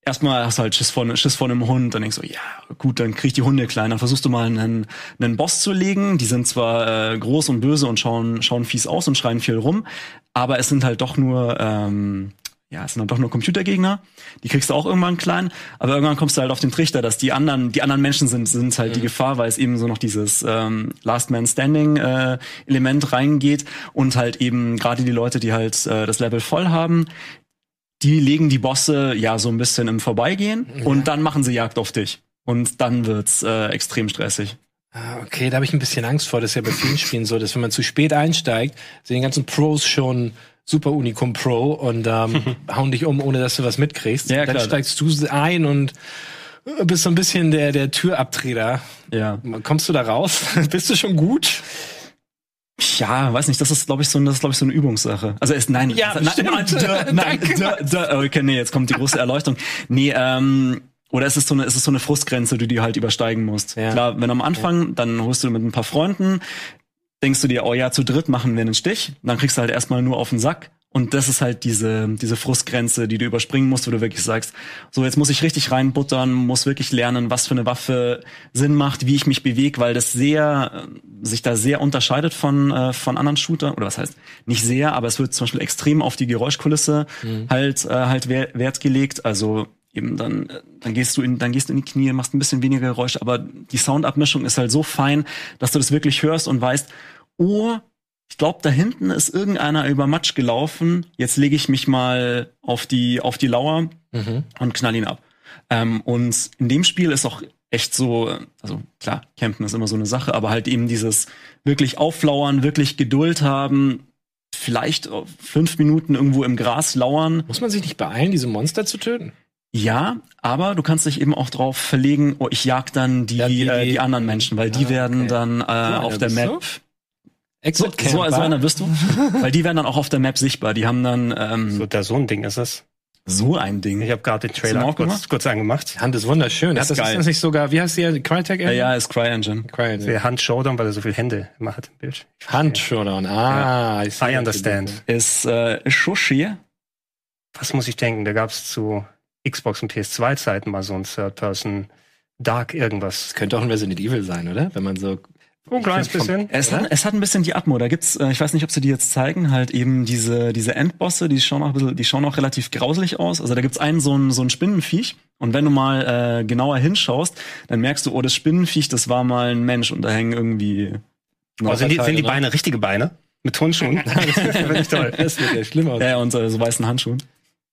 erstmal hast du halt Schiss vor, Schiss vor einem Hund, dann denkst du, ja, gut, dann krieg ich die Hunde klein, dann versuchst du mal einen, einen Boss zu legen, die sind zwar äh, groß und böse und schauen, schauen fies aus und schreien viel rum, aber es sind halt doch nur, ähm, ja, es sind halt doch nur Computergegner, die kriegst du auch irgendwann klein, aber irgendwann kommst du halt auf den Trichter, dass die anderen, die anderen Menschen sind, sind halt die Gefahr, weil es eben so noch dieses ähm, Last Man Standing äh, Element reingeht und halt eben gerade die Leute, die halt äh, das Level voll haben, die legen die Bosse ja so ein bisschen im Vorbeigehen und dann machen sie Jagd auf dich. Und dann wird's äh, extrem stressig. Ah, okay, da habe ich ein bisschen Angst vor. Das ist ja bei vielen Spielen so, dass wenn man zu spät einsteigt, sind die ganzen Pros schon Super Unicum Pro und ähm, (laughs) hauen dich um, ohne dass du was mitkriegst. Ja, dann klar. steigst du ein und äh, bist so ein bisschen der, der Türabtreter. Ja. Kommst du da raus? (laughs) bist du schon gut? Ja, weiß nicht, das ist, glaube ich, so, das ist, glaube ich, so eine Übungssache. Also es, nein, Ja, nein, stimmt. nein, (laughs) nein, Danke. da, da, okay, nee, jetzt kommt die große Erleuchtung. Nee, ähm, oder es ist so eine, es ist so eine Frustgrenze, die du halt übersteigen musst. Ja. Klar, wenn am Anfang, dann holst du mit ein paar Freunden, denkst du dir, oh ja, zu dritt machen wir einen Stich, dann kriegst du halt erstmal nur auf den Sack. Und das ist halt diese, diese Frustgrenze, die du überspringen musst, wo du wirklich sagst, so jetzt muss ich richtig reinbuttern, muss wirklich lernen, was für eine Waffe Sinn macht, wie ich mich bewege, weil das sehr, äh, sich da sehr unterscheidet von, äh, von anderen Shootern. Oder was heißt, nicht sehr, aber es wird zum Beispiel extrem auf die Geräuschkulisse halt, äh, halt Wer- Wert gelegt. Also eben dann, äh, dann gehst du in, dann gehst du in die Knie, machst ein bisschen weniger Geräusch, aber die Soundabmischung ist halt so fein, dass du das wirklich hörst und weißt, oh, ich glaube, da hinten ist irgendeiner über Matsch gelaufen. Jetzt lege ich mich mal auf die, auf die Lauer und knall ihn ab. Ähm, und in dem Spiel ist auch echt so, also klar, Campen ist immer so eine Sache, aber halt eben dieses wirklich auflauern, wirklich Geduld haben, vielleicht fünf Minuten irgendwo im Gras lauern. Muss man sich nicht beeilen, diese Monster zu töten? Ja, aber du kannst dich eben auch drauf verlegen, oh, ich jag dann die, Ja, die- äh, die- anderen Menschen, weil die Ah, werden okay. dann äh, einer auf der Map so, Exit so, so einer wirst du. (laughs) Weil die werden dann auch auf der Map sichtbar. Die haben dann ähm, So, so, da so ein Ding ist es. ein Ding. Ich habe gerade den Trailer kurz, gemacht? kurz angemacht. Die Hand ist wunderschön. Ist das geil. ist das nicht sogar, wie heißt die? Crytek? ja, ja, ist CryEngine. Crytek. Der Hand Showdown, weil er so viele Hände immer hat im Bild. Hand Showdown. Ah, I, see. I understand. Ist äh, Shoshi. Was muss ich denken? Da gab es zu Xbox und PS2-Zeiten mal so ein Third-Person Dark irgendwas. Das könnte auch ein Resident Evil sein, oder? Wenn man so. Oh, ein kleines bisschen. Es hat, es hat ein bisschen die Atmo. Da gibt's, äh, ich weiß nicht, ob sie die jetzt zeigen, halt eben diese diese Endbosse, die schauen auch ein bisschen, die schauen auch relativ grauselig aus. Also da gibt's einen so ein so ein Spinnenviech und wenn du mal äh, genauer hinschaust, dann merkst du, oh, das Spinnenviech, das war mal ein Mensch und da hängen irgendwie Oh, sind, die, sind die ne? Beine richtige Beine? Mit Turnschuhen? (laughs) das finde ich toll. Das wird ja schlimm aus. ja, und äh, so weißen Handschuhen.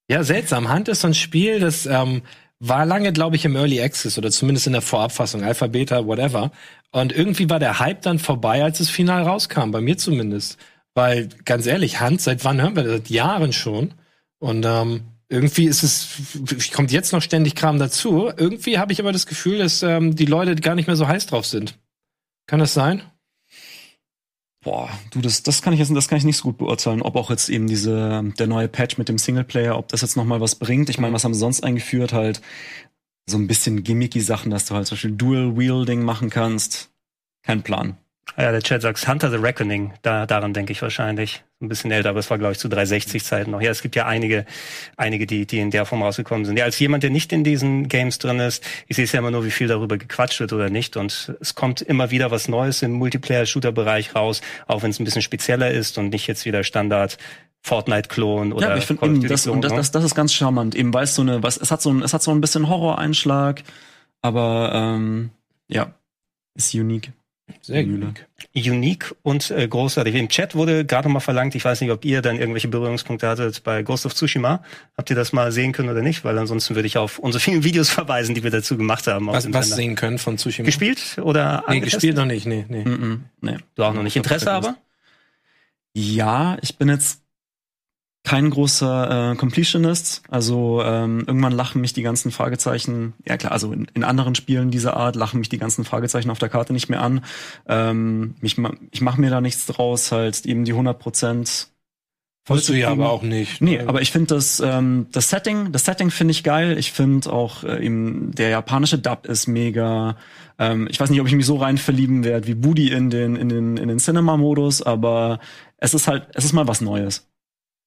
Ja, seltsam. Hand ist so ein Spiel, das ähm, war lange, glaube ich, im Early Access oder zumindest in der Vorabfassung, Alpha, Beta, whatever. Und irgendwie war der Hype dann vorbei, als es final rauskam, bei mir zumindest. Weil, ganz ehrlich, Hand, seit wann hören wir das? Seit Jahren schon. Und ähm, irgendwie ist es, kommt jetzt noch ständig Kram dazu. Irgendwie habe ich aber das Gefühl, dass ähm, die Leute gar nicht mehr so heiß drauf sind. Kann das sein? Boah, du, das, das kann ich jetzt, das kann ich nicht so gut beurteilen, ob auch jetzt eben diese, der neue Patch mit dem Singleplayer, ob das jetzt noch mal was bringt. Ich meine, was haben sie sonst eingeführt? Halt so ein bisschen gimmicky Sachen, dass du halt zum Beispiel Dual-Wielding machen kannst. Kein Plan. Ja, der Chat sagt Hunter the Reckoning. Da, daran denke ich wahrscheinlich. Ein bisschen älter, aber es war, glaube ich, zu 360-Zeiten noch. Ja, es gibt ja einige, einige, die, die in der Form rausgekommen sind. Ja, als jemand, der nicht in diesen Games drin ist, ich sehe es ja immer nur, wie viel darüber gequatscht wird oder nicht. Und es kommt immer wieder was Neues im Multiplayer-Shooter-Bereich raus, auch wenn es ein bisschen spezieller ist und nicht jetzt wieder Standard Fortnite-Klon oder ja, aber ich finde eben, das, und das, ne? das, das ist ganz charmant, eben weil es so eine, was, es hat so ein, es hat so ein bisschen Horror-Einschlag, aber ähm, ja, ist unique. Sehr gut. unique und äh, großartig. Im Chat wurde gerade mal verlangt, ich weiß nicht, ob ihr dann irgendwelche Berührungspunkte hattet bei Ghost of Tsushima. Habt ihr das mal sehen können oder nicht? Weil ansonsten würde ich auf unsere vielen Videos (laughs) verweisen, die wir dazu gemacht haben. Was, was sehen können von Tsushima? Gespielt oder Nee, angetestet? gespielt noch nicht. Nee, nee. Mm -mm, nee. Du auch noch nicht. Interesse aber? Ja, ich bin jetzt kein großer äh, Completionist. Also ähm, irgendwann lachen mich die ganzen Fragezeichen, ja klar, also in, in anderen Spielen dieser Art lachen mich die ganzen Fragezeichen auf der Karte nicht mehr an. Ähm, mich, ich mache mir da nichts draus, halt eben die 100 Prozent Wolltest du ja aber auch nicht. Nee, aber ich finde das, ähm, das Setting, das Setting finde ich geil. Ich finde auch äh, eben der japanische Dub ist mega. Ähm, ich weiß nicht, ob ich mich so rein verlieben werde wie Budi in den in den in den Cinema-Modus, aber es ist halt, es ist mal was Neues.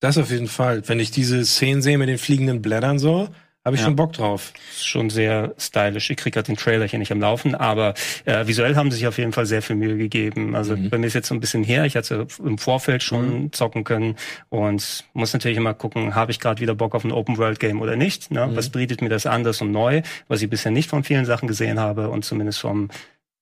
Das auf jeden Fall. Wenn ich diese Szenen sehe mit den fliegenden Blättern so, habe ich Ja. schon Bock drauf. ist schon sehr stylisch. Ich krieg gerade den Trailer hier nicht am Laufen, aber äh, visuell haben sie sich auf jeden Fall sehr viel Mühe gegeben. Also Mhm. bei mir ist jetzt so ein bisschen her. Ich hatte im Vorfeld schon zocken können und muss natürlich immer gucken, habe ich gerade wieder Bock auf ein Open World Game oder nicht. Ne? Mhm. Was bietet mir das anders und neu, was ich bisher nicht von vielen Sachen gesehen habe und zumindest vom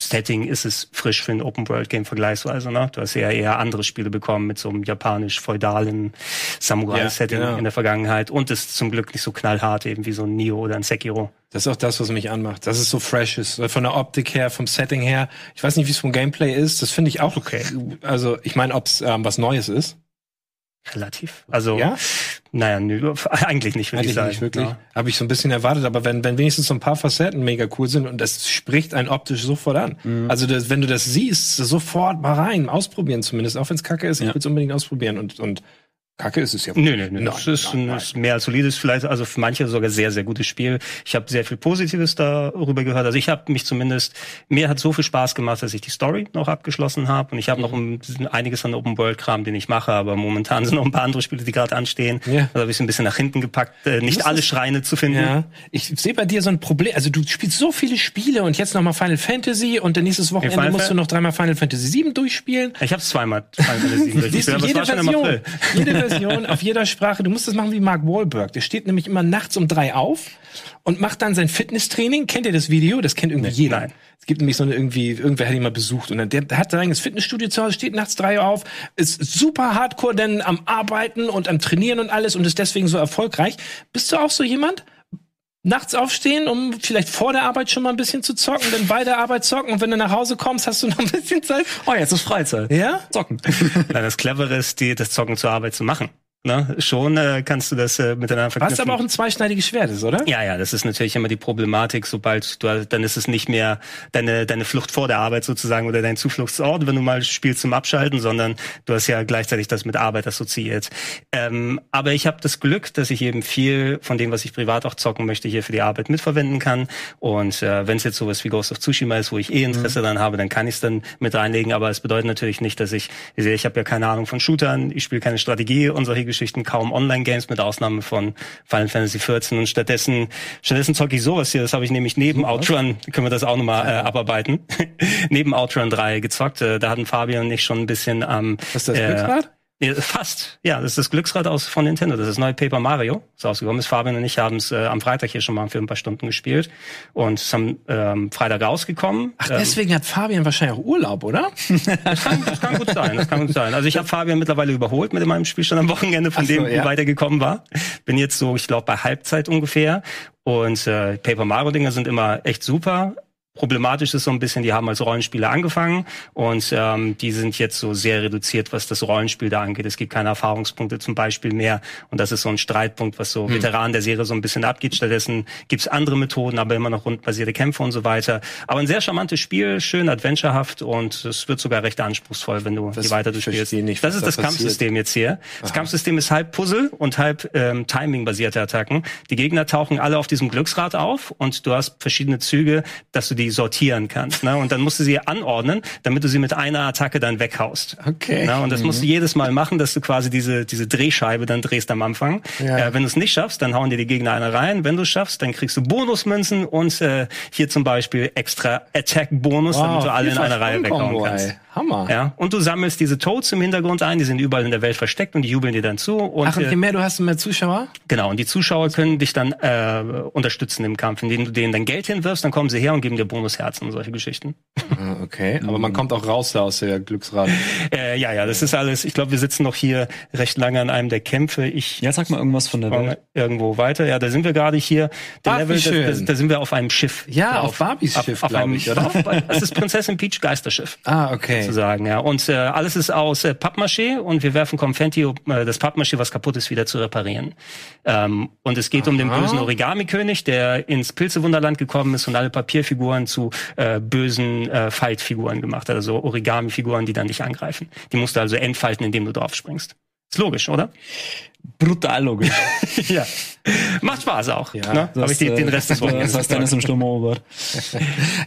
Setting ist es frisch für ein Open World Game vergleichsweise. Ne? Du hast ja eher andere Spiele bekommen mit so einem japanisch-feudalen Samurai-Setting Ja, genau. in der Vergangenheit und ist zum Glück nicht so knallhart eben wie so ein Neo oder ein Sekiro. Das ist auch das, was mich anmacht. Dass es so fresh ist. Von der Optik her, vom Setting her. Ich weiß nicht, wie es vom Gameplay ist. Das finde ich auch okay. Also, ich meine, ob es ähm, was Neues ist. Relativ. Also, Ja? naja, nö, eigentlich nicht, würde ich sagen. nicht wirklich. Ja. Habe ich so ein bisschen erwartet, aber wenn, wenn wenigstens so ein paar Facetten mega cool sind und das spricht einen optisch sofort an. Mhm. Also das, wenn du das siehst, sofort mal rein, ausprobieren zumindest, auch wenn es kacke ist, ich Ja. will es unbedingt ausprobieren und, und kacke ist es ja. Nö, nö, nö. Nein, das ist, nein, ein, nein. ist mehr als solides, vielleicht, also für manche sogar sehr, sehr gutes Spiel. Ich habe sehr viel Positives darüber gehört. Also ich habe mich zumindest, mir hat so viel Spaß gemacht, dass ich die Story noch abgeschlossen habe. Und ich habe noch ein, einiges an Open-World-Kram, den ich mache, aber momentan sind noch ein paar andere Spiele, die gerade anstehen. Ja. Da habe ich es ein bisschen nach hinten gepackt, äh, nicht alle Schreine zu finden. Ja, ich sehe bei dir so ein Problem. Also du spielst so viele Spiele und jetzt noch mal Final Fantasy und dann nächstes Wochenende Final musst Fa- du noch dreimal Final Fantasy 7 durchspielen. Ich habe es zweimal Final Fantasy (laughs) Siehst du, durchgespielt, aber es jede war schon im April. Version auf jeder Sprache. Du musst das machen wie Mark Wahlberg. Der steht nämlich immer nachts um drei auf und macht dann sein Fitnesstraining. Kennt ihr das Video? Das kennt irgendwie jeder. nein. Es gibt nämlich so eine irgendwie, irgendwer hat ihn mal besucht und dann, der, der hat sein eigenes Fitnessstudio zu Hause, steht nachts drei auf, ist super hardcore denn am Arbeiten und am Trainieren und alles und ist deswegen so erfolgreich. Bist du auch so jemand? Nachts aufstehen, um vielleicht vor der Arbeit schon mal ein bisschen zu zocken, dann bei der Arbeit zocken und wenn du nach Hause kommst, hast du noch ein bisschen Zeit. Oh, jetzt ist Freizeit. Ja? Zocken. (laughs) Nein, das Clevere ist, die, das Zocken zur Arbeit zu machen. Ne? Schon äh, kannst du das äh, miteinander verknüpfen. Was aber auch ein zweischneidiges Schwert ist, oder? Ja, ja, das ist natürlich immer die Problematik, sobald du, dann ist es nicht mehr deine, deine Flucht vor der Arbeit sozusagen oder dein Zufluchtsort, wenn du mal spielst zum Abschalten, sondern du hast ja gleichzeitig das mit Arbeit assoziiert. Ähm, aber ich habe das Glück, dass ich eben viel von dem, was ich privat auch zocken möchte, hier für die Arbeit mitverwenden kann. Und äh, wenn es jetzt sowas wie Ghost of Tsushima ist, wo ich eh Interesse dran habe, dann kann ich es dann mit reinlegen. Aber es bedeutet natürlich nicht, dass ich, ich, ich habe ja keine Ahnung von Shootern, ich spiele keine Strategie und solche Geschichten, kaum Online-Games mit Ausnahme von Final Fantasy 14 und stattdessen, stattdessen zocke ich sowas hier, das habe ich nämlich neben Outrun, können wir das auch nochmal äh, abarbeiten, (laughs) neben Outrun 3 gezockt. Äh, da hatten Fabian und ich schon ein bisschen am Was ist das äh, Glücksrad? Ja, Fast. Ja, das ist das Glücksrad aus von Nintendo. Das ist das neue Paper Mario. Ist rausgekommen. Ist Fabian und ich haben es äh, am Freitag hier schon mal für ein paar Stunden gespielt und es am ähm, Freitag rausgekommen. Ach, ähm, deswegen hat Fabian wahrscheinlich auch Urlaub, oder? (laughs) das, kann, das kann gut sein. Das kann gut sein. Also ich habe Fabian mittlerweile überholt mit meinem Spielstand am Wochenende, von Ach so, dem ja. ich weitergekommen war. Bin jetzt so, ich glaube, bei Halbzeit ungefähr. Und äh, Paper Mario Dinger sind immer echt super. Problematisch ist so ein bisschen, die haben als Rollenspiele angefangen und ähm, die sind jetzt so sehr reduziert, was das Rollenspiel da angeht. Es gibt keine Erfahrungspunkte zum Beispiel mehr und das ist so ein Streitpunkt, was so Veteranen der Serie so ein bisschen abgeht. Stattdessen gibt's andere Methoden, aber immer noch rundbasierte Kämpfe und so weiter. Aber ein sehr charmantes Spiel, schön adventurehaft und es wird sogar recht anspruchsvoll, wenn du Was- die weiter durchspielst. verstehe nicht, das ist da das passiert. Kampfsystem jetzt hier. Das Kampfsystem ist halb Puzzle und halb ähm, Timing-basierte Attacken. Die Gegner tauchen alle auf diesem Glücksrad auf und du hast verschiedene Züge, dass du die sortieren kannst. Ne? Und dann musst du sie anordnen, damit du sie mit einer Attacke dann weghaust. Okay. Ne? Und das musst du jedes Mal machen, dass du quasi diese, diese Drehscheibe dann drehst am Anfang. Ja. Äh, wenn du es nicht schaffst, dann hauen dir die Gegner eine rein. Wenn du es schaffst, dann kriegst du Bonusmünzen und äh, hier zum Beispiel extra Attack-Bonus, damit du alle in einer Reihe weghauen kannst. Hammer. Ja, und du sammelst diese Toads im Hintergrund ein, die sind überall in der Welt versteckt und die jubeln dir dann zu. Und, Ach, und je äh, mehr du hast, mehr Zuschauer? genau, und die Zuschauer können dich dann äh, unterstützen im Kampf, indem du denen dann Geld hinwirfst, dann kommen sie her und geben dir Bonusherzen und solche Geschichten. Ah, Okay, aber man kommt auch raus da aus der Glücksrad. (laughs) Äh, ja, ja, das ist alles. Ich glaube, wir sitzen noch hier recht lange an einem der Kämpfe. Ich Ja, sag mal irgendwas von der Welt. irgendwo weiter. Ja, da sind wir gerade hier. Der Ach, Level, da, schön. da, da sind wir auf einem Schiff. Ja, drauf. auf Barbies Auf- Schiff, auf glaub einem- ich, oder? Auf, das ist Prinzessin Peach Geisterschiff. (laughs) Ah, okay. sozusagen, ja. Und äh, alles ist aus äh, Pappmaché und wir werfen Konfetti, um äh, das Pappmaché, was kaputt ist, wieder zu reparieren. Ähm, und es geht um den Aha. bösen Origami-König, der ins Pilzewunderland gekommen ist und alle Papierfiguren zu äh, bösen äh, Faltfiguren gemacht also Origami-Figuren, die dann dich angreifen. Die musst du also entfalten, indem du drauf springst. Ist logisch, oder? Brutal logisch. (laughs) ja. Macht Spaß auch. Ja, ne? Habe ich die, äh, den Rest des das Wochenendes heißt, Dennis im Sturm erobert.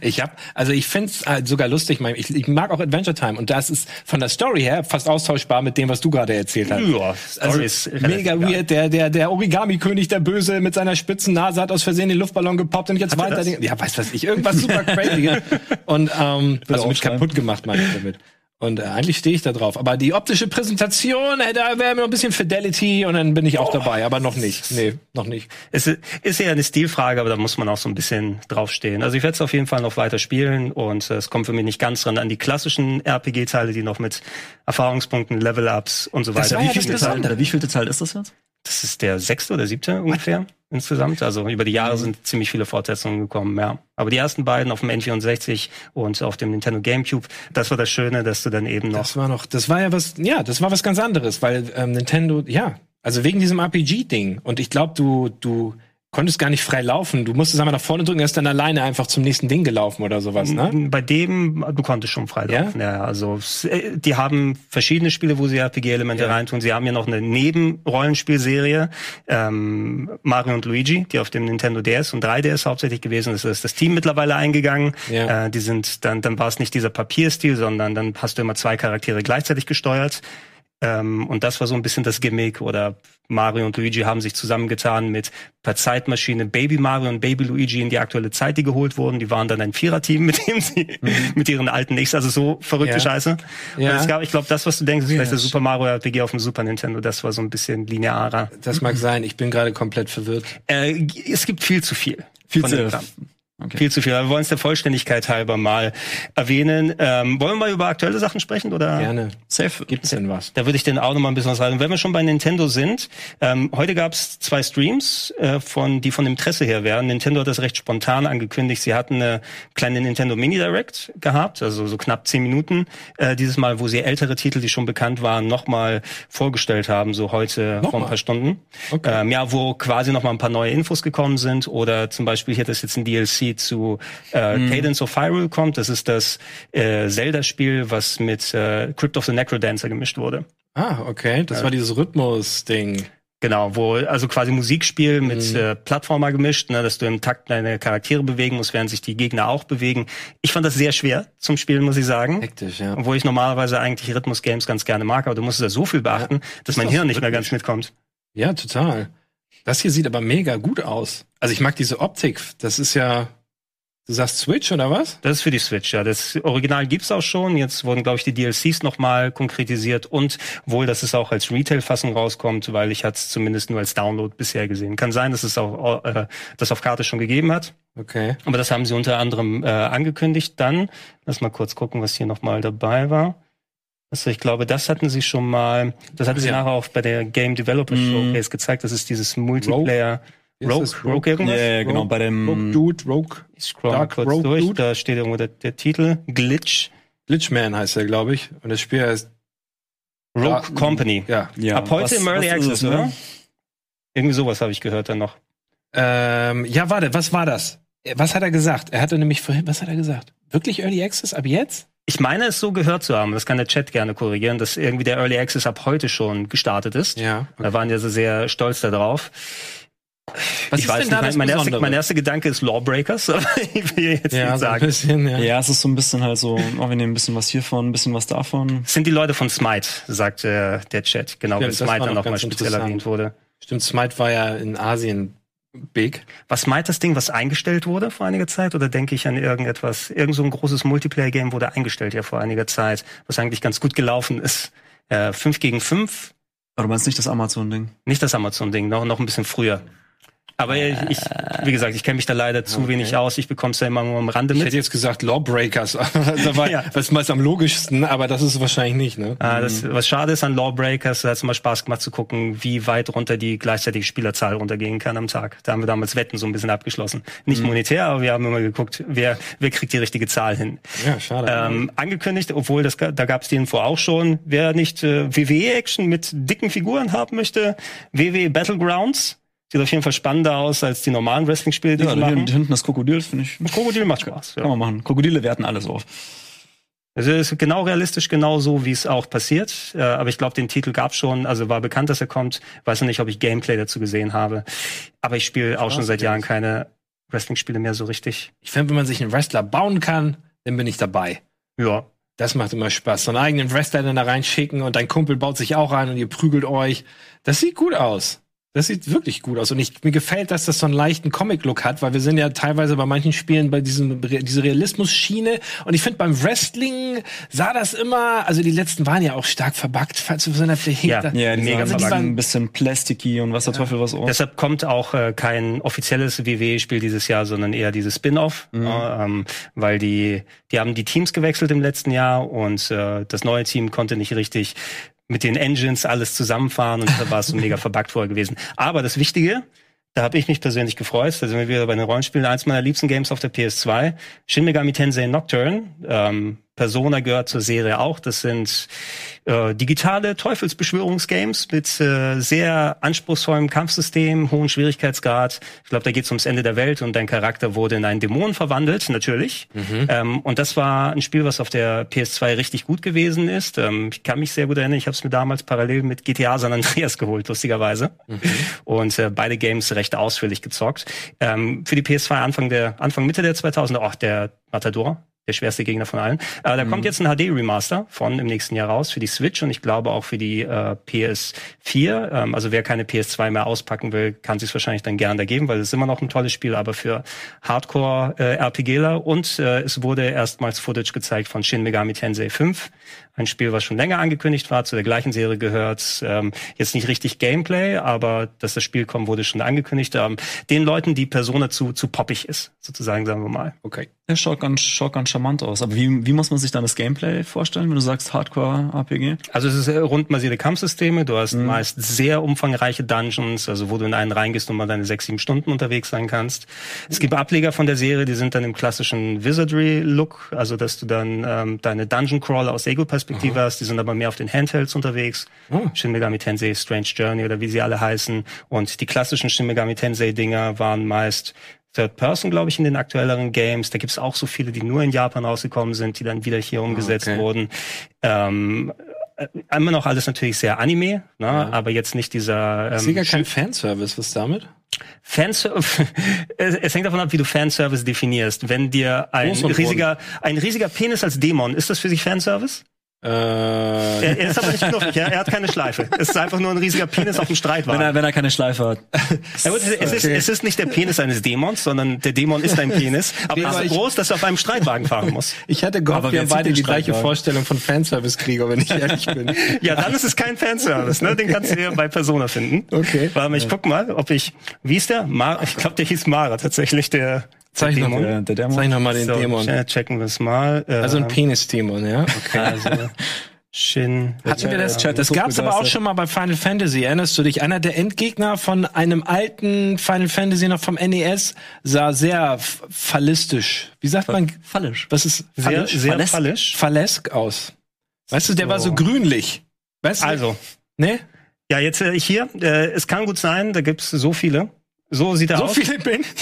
Ich hab, also ich find's äh, sogar lustig. Ich, ich mag auch Adventure Time und das ist von der Story her fast austauschbar mit dem, was du gerade erzählt hast. Ja, Also Story ist relativ mega egal. weird. Der, der, der Origami-König, der Böse mit seiner spitzen Nase hat aus Versehen den Luftballon gepoppt und jetzt Hat er weiter. das? Den, ja, weiß was ich. Irgendwas super crazy. (laughs) und ähm, also mit aufschreiben. kaputt gemacht meine ich damit. Und äh, eigentlich stehe ich da drauf. Aber die optische Präsentation, äh, da wäre mir noch ein bisschen Fidelity und dann bin ich auch dabei. Aber noch nicht. Nee, noch nicht. Es ist eher eine Stilfrage, aber da muss man auch so ein bisschen draufstehen. Also ich werde es auf jeden Fall noch weiter spielen und äh, es kommt für mich nicht ganz ran an die klassischen RPG-Teile, die noch mit Erfahrungspunkten, Level-Ups und so Das weiter. war ja Wie das. Teile? Teil, der wievielte Teil ist das jetzt? Das ist der sechste oder siebte ungefähr insgesamt. Also über die Jahre Mhm. sind ziemlich viele Fortsetzungen gekommen, ja. Aber die ersten beiden auf dem N64 und auf dem Nintendo GameCube, das war das Schöne, dass du dann eben noch Das war noch, das war ja was, ja, das war was ganz anderes, weil ähm, Nintendo, ja, also wegen diesem RPG-Ding. Und ich glaube, du, du konntest gar nicht frei laufen. Du musstest einmal nach vorne drücken, er ist dann alleine einfach zum nächsten Ding gelaufen oder sowas, ne? Bei dem, du konntest schon frei laufen. Ja? also s- äh, die haben verschiedene Spiele, wo sie RPG-Elemente Ja. reintun. Sie haben ja noch eine Nebenrollenspielserie, ähm, Mario und Luigi, die auf dem Nintendo DS und 3DS hauptsächlich gewesen ist. Da ist das Team mittlerweile eingegangen. Ja. Äh, die sind dann, dann war es nicht dieser Papierstil, sondern dann hast du immer zwei Charaktere gleichzeitig gesteuert. Ähm, und das war so ein bisschen das Gimmick oder Mario und Luigi haben sich zusammengetan mit per Zeitmaschine Baby Mario und Baby Luigi in die aktuelle Zeit, die geholt wurden. Die waren dann ein Viererteam, (laughs) mit dem sie mit ihren alten Nichts, also so verrückte Ja. Scheiße. Ja. Und es gab, ich glaube, das, was du denkst, ist Ja, vielleicht das das- Super Mario RPG auf dem Super Nintendo, das war so ein bisschen linearer. Das mag sein, ich bin gerade komplett verwirrt. Äh, es gibt viel zu viel. Viel von zu- Kram. Okay. Viel zu viel. Aber wir wollen es der Vollständigkeit halber mal erwähnen. Ähm, wollen wir mal über aktuelle Sachen sprechen oder? Gerne. Safe. Gibt's denn was? Da würde ich dann auch noch mal ein bisschen was. Und wenn wir schon bei Nintendo sind, ähm, heute gab es zwei Streams, äh, von, die von Interesse her wären. Nintendo hat das recht spontan angekündigt. Sie hatten eine kleine Nintendo Mini Direct gehabt, also so knapp zehn Minuten. Äh, dieses Mal, wo sie ältere Titel, die schon bekannt waren, noch mal vorgestellt haben, so heute vor ein mal? paar Stunden. Okay. Ähm, ja, wo quasi noch mal ein paar neue Infos gekommen sind. Oder zum Beispiel hier, das jetzt ein DLC zu äh, Mhm. Cadence of Hyrule kommt. Das ist das äh, Zelda-Spiel, was mit äh, Crypt of the Necrodancer gemischt wurde. Ah, okay. Das war dieses Rhythmus-Ding. Genau, wo also quasi Musikspiel mit Mhm. äh, Plattformer gemischt, ne, dass du im Takt deine Charaktere bewegen musst, während sich die Gegner auch bewegen. Ich fand das sehr schwer zum Spielen, muss ich sagen. Hektisch, ja. Obwohl ich normalerweise eigentlich Rhythmus-Games ganz gerne mag, aber du musst da so viel beachten, dass mein doch Hirn nicht mehr ganz mitkommt. Ja, total. Das hier sieht aber mega gut aus. Also ich mag diese Optik. Das ist ja, du sagst Switch oder was? Das ist für die Switch, ja. Das Original gibt's auch schon. Jetzt wurden, glaube ich, die DLCs nochmal konkretisiert und wohl, dass es auch als Retail-Fassung rauskommt, weil ich hatte es zumindest nur als Download bisher gesehen. Kann sein, dass es auch äh, das auf Karte schon gegeben hat. Okay. Aber das haben sie unter anderem äh, angekündigt. Dann, lass mal kurz gucken, was hier nochmal dabei war. Also ich glaube, das hatten sie schon mal, das hatten sie Ja. nachher auch bei der Game Developer. Showcase gezeigt. Das ist dieses Multiplayer ist Rogue? Rogue, Rogue? irgendwas? Ja, ja, genau, bei dem- Rogue Dude, Rogue. Ich scroll mal Dark kurz Rogue durch. Dude? Da steht irgendwo der, der Titel. Glitch. Glitchman heißt er, glaube ich. Und das Spiel heißt, Rogue Ja, Company. ja. Ja, Ab heute was- im Early Access, es, oder? Irgendwie sowas habe ich gehört dann noch. Ähm, ja, warte, was war das? Was hat er gesagt? Er hatte nämlich vorhin, was hat er gesagt? Wirklich Early Access ab jetzt? Ich meine es so gehört zu haben, das kann der Chat gerne korrigieren, dass irgendwie der Early Access ab heute schon gestartet ist. Ja. Da waren ja so sehr stolz darauf. Was ich ist weiß nicht, das mein, erster, mein erster Gedanke ist Lawbreakers, (laughs) aber ich will jetzt Ja, nicht so ein sagen. bisschen, ja. Ja, es ist so ein bisschen halt so, oh, wir nehmen ein bisschen was hiervon, ein bisschen was davon. Sind die Leute von Smite, sagt äh, der Chat. Genau, weil das Smite dann noch nochmal speziell erwähnt wurde. Stimmt, Smite war ja in Asien big. War Smite das Ding, was eingestellt wurde vor einiger Zeit? Oder denke ich an irgendetwas? Irgend so ein großes Multiplayer-Game wurde eingestellt ja vor einiger Zeit, was eigentlich ganz gut gelaufen ist. Äh, 5 gegen 5, Aber du meinst nicht das Amazon-Ding? nicht das Amazon-Ding, noch, noch ein bisschen früher. Aber ich, ich, wie gesagt, ich kenne mich da leider zu Okay. wenig aus. Ich bekomme es ja immer nur am Rande Ich mit. hätte jetzt gesagt Lawbreakers. (laughs) das war Ja. das ist am logischsten, aber das ist wahrscheinlich nicht, ne? Ah, das, was schade ist an Lawbreakers, da hat es immer Spaß gemacht zu gucken, wie weit runter die gleichzeitige Spielerzahl runtergehen kann am Tag. Da haben wir damals Wetten so ein bisschen abgeschlossen. Nicht monetär, aber wir haben immer geguckt, wer, wer kriegt die richtige Zahl hin. Ja, schade. Ähm, angekündigt, obwohl das, da gab es die Info auch schon, wer nicht äh, WWE-Action mit dicken Figuren haben möchte, WWE Battlegrounds. Sieht auf jeden Fall spannender aus als die normalen Wrestling-Spiele, die Ja, sie machen. hinten das Krokodil, finde ich, Krokodil macht Spaß. kann Ja. man machen. Krokodile werten alles auf. Also es ist genau realistisch, genau so, wie es auch passiert. Äh, aber ich glaube, den Titel gab schon, also war bekannt, dass er kommt. Weiß noch nicht, ob ich Gameplay dazu gesehen habe. Aber ich spiele auch schon seit Jahren keine Wrestling-Spiele mehr so richtig. Ich finde, wenn man sich einen Wrestler bauen kann, dann bin ich dabei. Ja. Das macht immer Spaß. So einen eigenen Wrestler dann da reinschicken und dein Kumpel baut sich auch rein und ihr prügelt euch. Das sieht gut aus. Das sieht wirklich gut aus. Und ich, mir gefällt, dass das so einen leichten Comic-Look hat, weil wir sind ja teilweise bei manchen Spielen bei diesem, diese Realismus-Schiene. Und ich finde, beim Wrestling sah das immer, also die letzten waren ja auch stark verbuggt, falls du so einer Ja. da, Ja, die Mega mega verbacken. ein bisschen plasticky und was der Teufel was auch. Deshalb kommt auch äh, kein offizielles WWE-Spiel dieses Jahr, sondern eher dieses Spin-off, äh, ähm, weil die die haben die Teams gewechselt im letzten Jahr und äh, das neue Team konnte nicht richtig mit den Engines alles zusammenfahren und da war es so mega verbuggt vorher gewesen. Aber das Wichtige, da habe ich mich persönlich gefreut, da sind wir wieder bei den Rollenspielen, eins meiner liebsten Games auf der PS2, Shin Megami Tensei Nocturne, ähm, Persona gehört zur Serie auch. Das sind äh, digitale Teufelsbeschwörungsgames mit äh, sehr anspruchsvollem Kampfsystem, hohen Schwierigkeitsgrad. Ich glaube, da geht es ums Ende der Welt und dein Charakter wurde in einen Dämon verwandelt, natürlich. Ähm, und das war ein Spiel, was auf der PS2 richtig gut gewesen ist. Ähm, ich kann mich sehr gut erinnern, ich habe es mir damals parallel mit GTA San Andreas (laughs) geholt, lustigerweise. Und äh, beide Games recht ausführlich gezockt. Ähm, für die PS2 Anfang der Anfang Mitte der 2000er, auch der Matador, der schwerste Gegner von allen. Äh, da kommt jetzt ein HD-Remaster von im nächsten Jahr raus für die Switch und ich glaube auch für die äh, PS4. Ähm, also wer keine PS2 mehr auspacken will, kann sich wahrscheinlich dann gern da geben, weil es ist immer noch ein tolles Spiel, aber für Hardcore-RPGler. und äh, es wurde erstmals Footage gezeigt von Shin Megami Tensei 5. Ein Spiel, was schon länger angekündigt war, zu der gleichen Serie gehört. Ähm, jetzt nicht richtig Gameplay, aber dass das Spiel kommt, wurde schon angekündigt. Ähm, den Leuten, die Persona zu, zu poppig ist, sozusagen, sagen wir mal. Okay. Der schaut ganz, schaut ganz charmant aus. Aber wie, wie muss man sich dann das Gameplay vorstellen, wenn du sagst Hardcore-RPG? Also es ist äh, rundbasierte Kampfsysteme. Du hast meist sehr umfangreiche Dungeons, also wo du in einen reingehst und mal deine sechs, sieben Stunden unterwegs sein kannst. Es gibt Ableger von der Serie, die sind dann im klassischen Wizardry-Look, also dass du dann ähm, deine Dungeon-Crawler aus Ego-Perspektive hast. Die sind aber mehr auf den Handhelds unterwegs. Shin Megami Tensei, Strange Journey oder wie sie alle heißen. Und die klassischen Shin Megami Tensei-Dinger waren meist Third Person, glaube ich, in den aktuelleren Games. Da gibt's auch so viele, die nur in Japan rausgekommen sind, die dann wieder hier umgesetzt okay. wurden. Ähm, äh, immer noch alles natürlich sehr Anime, ne? aber jetzt nicht dieser Ich sehe gar ähm, kein Fanservice. Was damit? Fanservice. (laughs) es es hängt davon ab, wie du Fanservice definierst. Wenn dir ein riesiger, ein riesiger Penis als Dämon, ist das für sich Fanservice? Äh, Er, er ist aber nicht knuffig, ja? er hat keine Schleife. Es ist einfach nur ein riesiger Penis auf dem Wenn Streitwagen. er, wenn er keine Schleife hat. Ja, gut, es, ist, es ist nicht der Penis eines Dämons, sondern der Dämon ist ein Penis. Aber er ist so groß, dass er auf einem Streitwagen fahren muss. ich hatte gehofft, Aber wir haben beide die gleiche? Vorstellung von Fanservice-Krieger, wenn ich ehrlich bin. (laughs) Ja, dann ist es kein Fanservice, ne? Den kannst du ja bei Persona finden. Okay. Warte mal, ich guck mal, ob ich, wie ist der? Mar ich glaube, der hieß Mara tatsächlich, der, der Zeig noch mal. Der, der Dämon. Zeig noch mal den So, Dämon. ja, checken wir es mal. Äh, Also ein Penis-Dämon, ja? Okay. also, (laughs) Shin. Hatten wir das? Chat das ist gab's aber auch schon mal bei Final Fantasy. Erinnerst du dich? Einer der Endgegner von einem alten Final Fantasy noch vom NES sah sehr fallistisch. Wie sagt man? Fallisch. Was ist Sehr, fallisch? sehr Falles- fallisch. Fallesk aus. Weißt du, der war so So. grünlich. Weißt du? Also, ne? ja, jetzt äh, hier, äh, es kann gut sein, da gibt's so viele. So sieht er So aus. viele bin. (laughs)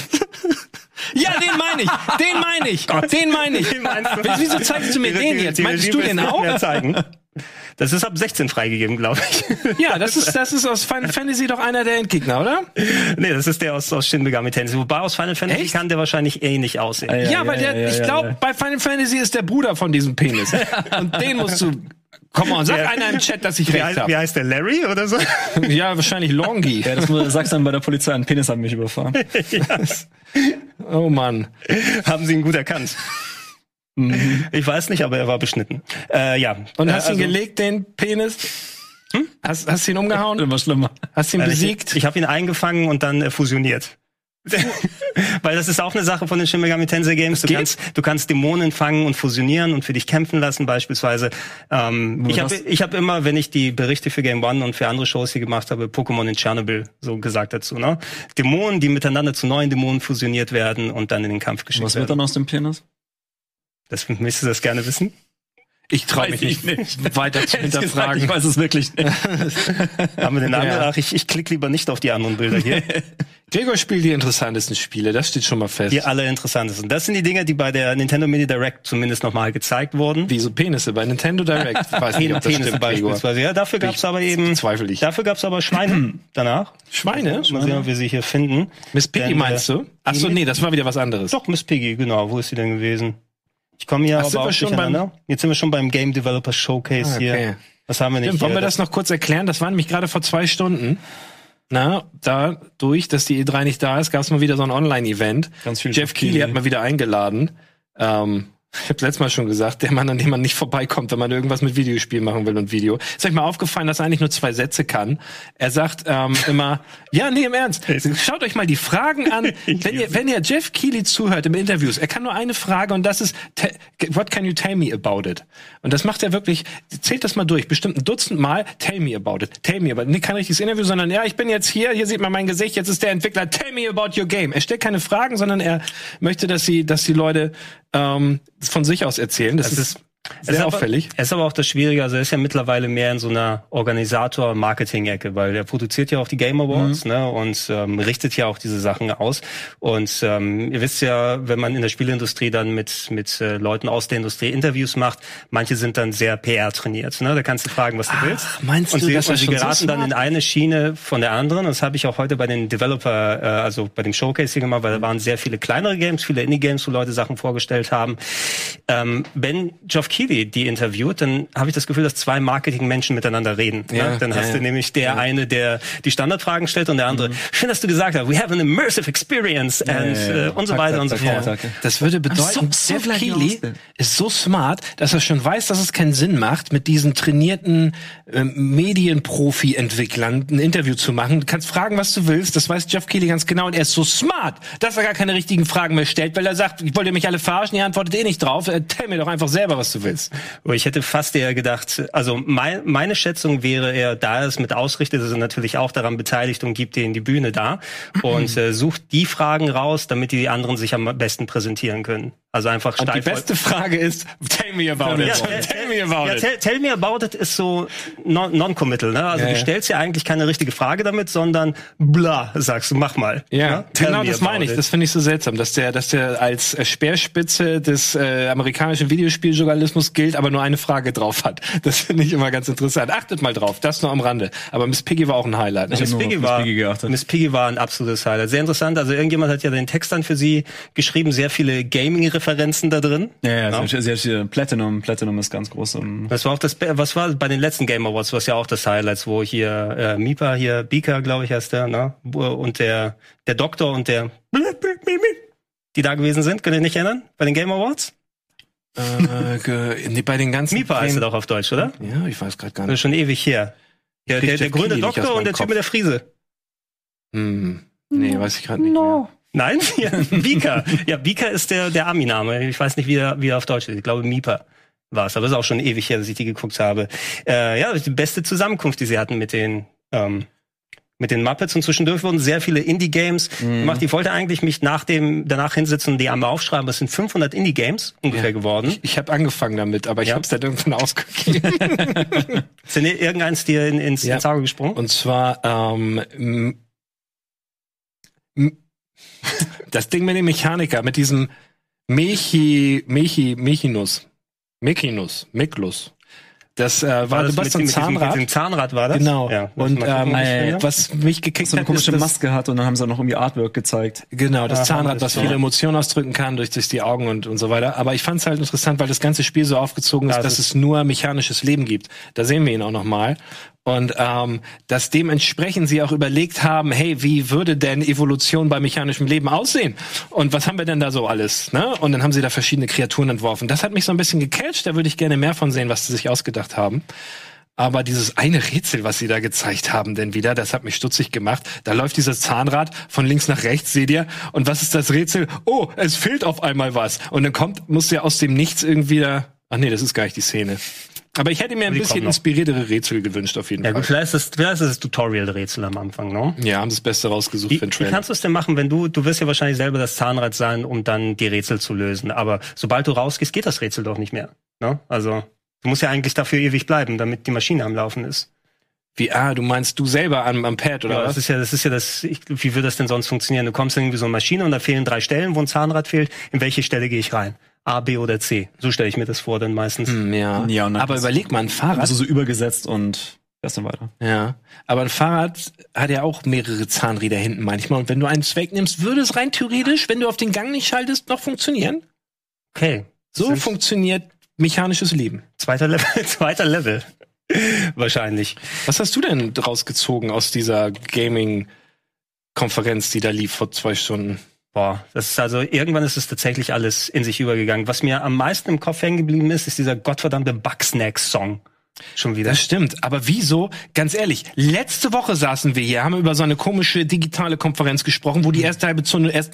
ja, den meine ich. Den meine ich. Den meine ich. Den meinst du? Wieso zeigst du mir Die- den die- jetzt? die Meinst Regie du den auch? Zeigen. Das ist ab 16 freigegeben, glaube ich. Ja, das ist, das ist aus Final Fantasy doch einer der Endgegner, oder? nee, das ist der aus, aus Shin Megami Tensei. Wobei aus Final Fantasy Echt? kann der wahrscheinlich ähnlich aussehen. Ah, Ja, Ja, weil ja, der, ja, ich glaube, ja. bei Final Fantasy ist der Bruder von diesem Penis. (laughs) Und den musst du. Komm on, sag Wer- einer im Chat, dass ich Wie, recht heißt, wie habe. heißt der Larry oder so? Ja, wahrscheinlich Longi. Ja, das muss- sagst du dann bei der Polizei, ein Penis hat mich überfahren. (laughs) Oh Mann. Haben sie ihn gut erkannt. Ich weiß nicht, aber er war beschnitten. Äh, ja. Und Äh, hast ihn also- gelegt, den Penis? Hast, hast du ihn umgehauen? Immer schlimmer. Hast du ihn Äh, besiegt? Ich, ich habe ihn eingefangen und dann äh, fusioniert. (laughs) Weil das ist auch eine Sache von den Shin Megami Tensei Games. Du geht? kannst, du kannst Dämonen fangen und fusionieren und für dich kämpfen lassen beispielsweise. Ähm, ich habe ich hab immer, wenn ich die Berichte für Game One und für andere Shows hier gemacht habe, Pokémon in Chernobyl so gesagt dazu. Ne? Dämonen, die miteinander zu neuen Dämonen fusioniert werden und dann in den Kampf geschickt Was wird werden. dann aus dem Penis? Das müsstest du das gerne wissen. Ich traue mich ich nicht, weiter zu (laughs) hinterfragen. Ich weiß es wirklich nicht. (laughs) Haben wir den anderen? Ach, ich, ich klicke lieber nicht auf die anderen Bilder hier. (laughs) Gregor spielt die interessantesten Spiele, das steht schon mal fest. Die allerinteressantesten. Das sind die Dinge, die bei der Nintendo Mini Direct zumindest nochmal gezeigt wurden. Wie so Penisse bei Nintendo Direct. Weiß nicht, ob das Penis stimmt, Gregor. beispielsweise. Ja, dafür gab's aber eben, Zweifel ich. dafür gab's aber Schweine (clears throat) danach. Schweine? Mal sehen, ob wir sie hier finden. Miss Piggy Denn, meinst äh, du? Ach so, nee, das war wieder was anderes. Doch, Miss Piggy, genau. Wo ist sie denn gewesen? Ich komme hier Ach, aber auch schon durcheinander. Jetzt sind wir schon beim Game Developer Showcase Ah, okay. hier. Was haben wir nicht wollen wir das noch kurz erklären? Das war nämlich gerade vor zwei Stunden. Na, dadurch, dass die E3 nicht da ist, gab es mal wieder so ein Online-Event. Ganz viel Jeff Keighley hat mal wieder eingeladen. Ähm, ich habe letztes Mal schon gesagt, der Mann, an dem man nicht vorbeikommt, wenn man irgendwas mit Videospielen machen will und Video. Ist euch mal aufgefallen, dass er eigentlich nur zwei Sätze kann? Er sagt ähm, (laughs) immer, ja, nee, im Ernst, schaut euch mal die Fragen an. (laughs) wenn, ihr, wenn ihr Jeff Keighley zuhört im Interviews, er kann nur eine Frage und das ist, what can you tell me about it? Und das macht er wirklich, zählt das mal durch, bestimmt ein Dutzend Mal, tell me about it, tell me about it. Nee, kein richtiges Interview, sondern ja, ich bin jetzt hier, hier sieht man mein Gesicht, jetzt ist der Entwickler, tell me about your game. Er stellt keine Fragen, sondern er möchte, dass sie, dass die Leute ähm, von sich aus erzählen. Das, Das ist, ist- sehr es ist aber, auffällig. Es ist aber auch das Schwierige, also er ist ja mittlerweile mehr in so einer Organisator-Marketing-Ecke, weil er produziert ja auch die Game Awards Mhm. ne, und ähm, richtet ja auch diese Sachen aus. Und ähm, ihr wisst ja, wenn man in der Spielindustrie dann mit, mit äh, Leuten aus der Industrie Interviews macht, manche sind dann sehr PR-trainiert. Ne? Da kannst du fragen, was du willst. meinst und du, sie, dass er und sie schon so geraten dann in eine Schiene von der anderen. Das habe ich auch heute bei den Developer, äh, also bei dem Showcase hier gemacht, weil da waren sehr viele kleinere Games, viele Indie-Games, wo Leute Sachen vorgestellt haben. Ähm, wenn Geoff Keighley die interviewt, dann habe ich das Gefühl, dass zwei Marketing-Menschen miteinander reden. Ja, ne? Dann ja, hast du nämlich der eine, der die Standardfragen stellt und der andere, schön, dass du gesagt hast, we have an immersive experience and ja, ja. äh, und so weiter und so fort. Das würde bedeuten, so- so it. ist so smart, dass er schon weiß, dass es keinen Sinn macht, mit diesen trainierten ähm, Medienprofi-Entwicklern ein Interview zu machen. Du kannst fragen, was du willst. Das weiß Jeff Keighley ganz genau. Und er ist so smart, dass er gar keine richtigen Fragen mehr stellt, weil er sagt, ich wollte mich alle verarschen, ihr antwortet eh nicht drauf. Äh, Tell mir doch einfach selber, was du willst. Aber ich hätte fast eher gedacht, also mein, meine Schätzung wäre eher, da es mit ausrichtet, ist er natürlich auch daran beteiligt und gibt denen die Bühne da und äh, sucht die Fragen raus, damit die anderen sich am besten präsentieren können. Also einfach Und die steif- beste Frage ist, tell me about it. Ja, tell, me about ja, it. Tell, tell me about it ist so non- non-committal, ne? Also Ja, du ja. stellst ja eigentlich keine richtige Frage damit, sondern bla, sagst du, mach mal. Ja, Ne? Tell genau das meine ich. it. Das finde ich so seltsam, dass der, dass der als äh, Speerspitze des äh, amerikanischen Videospieljournalismus gilt, aber nur eine Frage drauf hat. Das finde ich immer ganz interessant. Achtet mal drauf, das nur am Rande. Aber Miss Piggy war auch ein Highlight. Ne? Miss Piggy, Miss war, Piggy geachtet. Miss Piggy war ein absolutes Highlight. Sehr interessant. Also irgendjemand hat ja den Text dann für sie geschrieben, sehr viele Gaming-Referenzen da drin. Ja, ja, Ja. sie- sie hat hier Platinum, Platinum ist ganz groß im Das war auch das, was war bei den letzten Game Awards, was ja auch das Highlights, wo hier äh, Mipa, hier Bika, glaube ich, heißt der, ne? Und der, der Doktor und der, die da gewesen sind, könnt ihr nicht erinnern? Bei den Game Awards? Äh, nee, bei den ganzen. Mipa heißt er doch auf Deutsch, oder? Ja, ich weiß gerade gar Das ist nicht. schon ewig her. Der, der, der grüne nicht Doktor und der Typ mit der Friese. Hm. Nee, weiß ich gerade nicht mehr. Nein? (laughs) Ja, Bika. Ja, Bika ist der, der Ami-Name. Ich weiß nicht, wie er, wie er auf Deutsch ist. Ich glaube, Mipa war es. Aber es ist auch schon ewig her, dass ich die geguckt habe. Äh, ja, die beste Zusammenkunft, die sie hatten mit den, ähm, mit den Muppets. Und zwischendurch wurden sehr viele Indie-Games gemacht. Ich wollte eigentlich mich nach dem, danach hinsetzen und die einmal aufschreiben. Es sind 500 Indie-Games ungefähr geworden. Ich habe angefangen damit, aber ich Ja. habe es dann irgendwann (laughs) ausgegeben. (laughs) Sind irgendeins dir in, ins, Ja. ins Auge gesprungen? Und zwar ähm, das Ding mit dem Mechaniker, mit diesem Mechi, Mechi, Mechinus. Mechinus, Miklus. Das äh, war, das du mit, diesem- Zahnrad. Mit dem Zahnrad war das? Genau. Ja. Und Mal ähm, äh, was mich gekickt so eine hat, komische ist das, Maske hat und dann haben sie auch noch irgendwie Artwork gezeigt. Genau, das Aha, Zahnrad, das was viele Emotionen ausdrücken kann durch, durch die Augen und, und so weiter. Aber ich fand es halt interessant, weil das ganze Spiel so aufgezogen ist, Ja, dass das es nur mechanisches Leben gibt. Da sehen wir ihn auch nochmal. Und ähm, dass dementsprechend sie auch überlegt haben, hey, wie würde denn Evolution bei mechanischem Leben aussehen? Und was haben wir denn da so alles? Ne? Und dann haben sie da verschiedene Kreaturen entworfen. Das hat mich so ein bisschen gecatcht, da würde ich gerne mehr von sehen, was sie sich ausgedacht haben. Aber dieses eine Rätsel, was sie da gezeigt haben, denn wieder, das hat mich stutzig gemacht. Da läuft dieses Zahnrad von links nach rechts, seht ihr? Und was ist das Rätsel? Oh, es fehlt auf einmal was. Und dann kommt, muss ja aus dem Nichts irgendwie da. Ach nee, das ist gar nicht die Szene. Aber ich hätte mir ein bisschen inspiriertere Rätsel gewünscht, auf jeden Ja Fall. gut, vielleicht ist das, vielleicht ist das Tutorial-Rätsel am Anfang, ne? Ja, haben das Beste rausgesucht Wie, für den wie Trailer. kannst du es denn machen, wenn du, du wirst ja wahrscheinlich selber das Zahnrad sein, um dann die Rätsel zu lösen. Aber sobald du rausgehst, geht das Rätsel doch nicht mehr. Ne? Also, Du musst ja eigentlich dafür ewig bleiben, damit die Maschine am Laufen ist. Wie, ah, du meinst du selber am, am Pad oder Ja, was? das ist ja, das ist ja das, ich, wie würde das denn sonst funktionieren? Du kommst in irgendwie so eine Maschine und da fehlen drei Stellen, wo ein Zahnrad fehlt. In welche Stelle gehe ich rein? A, B oder C? So stelle ich mir das vor dann meistens. Hm, ja. Ja, und dann aber überleg mal, ein Fahrrad. Also so übergesetzt und fährst dann weiter. ja. Aber ein Fahrrad hat ja auch mehrere Zahnräder hinten manchmal. Und wenn du eins wegnimmst, würde es rein theoretisch, wenn du auf den Gang nicht schaltest, noch funktionieren? Okay. So Sind- funktioniert mechanisches Leben. Zweiter Level, (laughs) zweiter Level. Wahrscheinlich. Was hast du denn draus gezogen aus dieser Gaming-Konferenz, die da lief vor zwei Stunden? Boah, das ist also, irgendwann ist es tatsächlich alles in sich übergegangen. Was mir am meisten im Kopf hängen geblieben ist, ist dieser gottverdammte Bugsnack-Song. Schon wieder. Das stimmt, aber wieso? Ganz ehrlich, letzte Woche saßen wir hier, haben über so eine komische digitale Konferenz gesprochen, wo die erste halbe Stunde erst,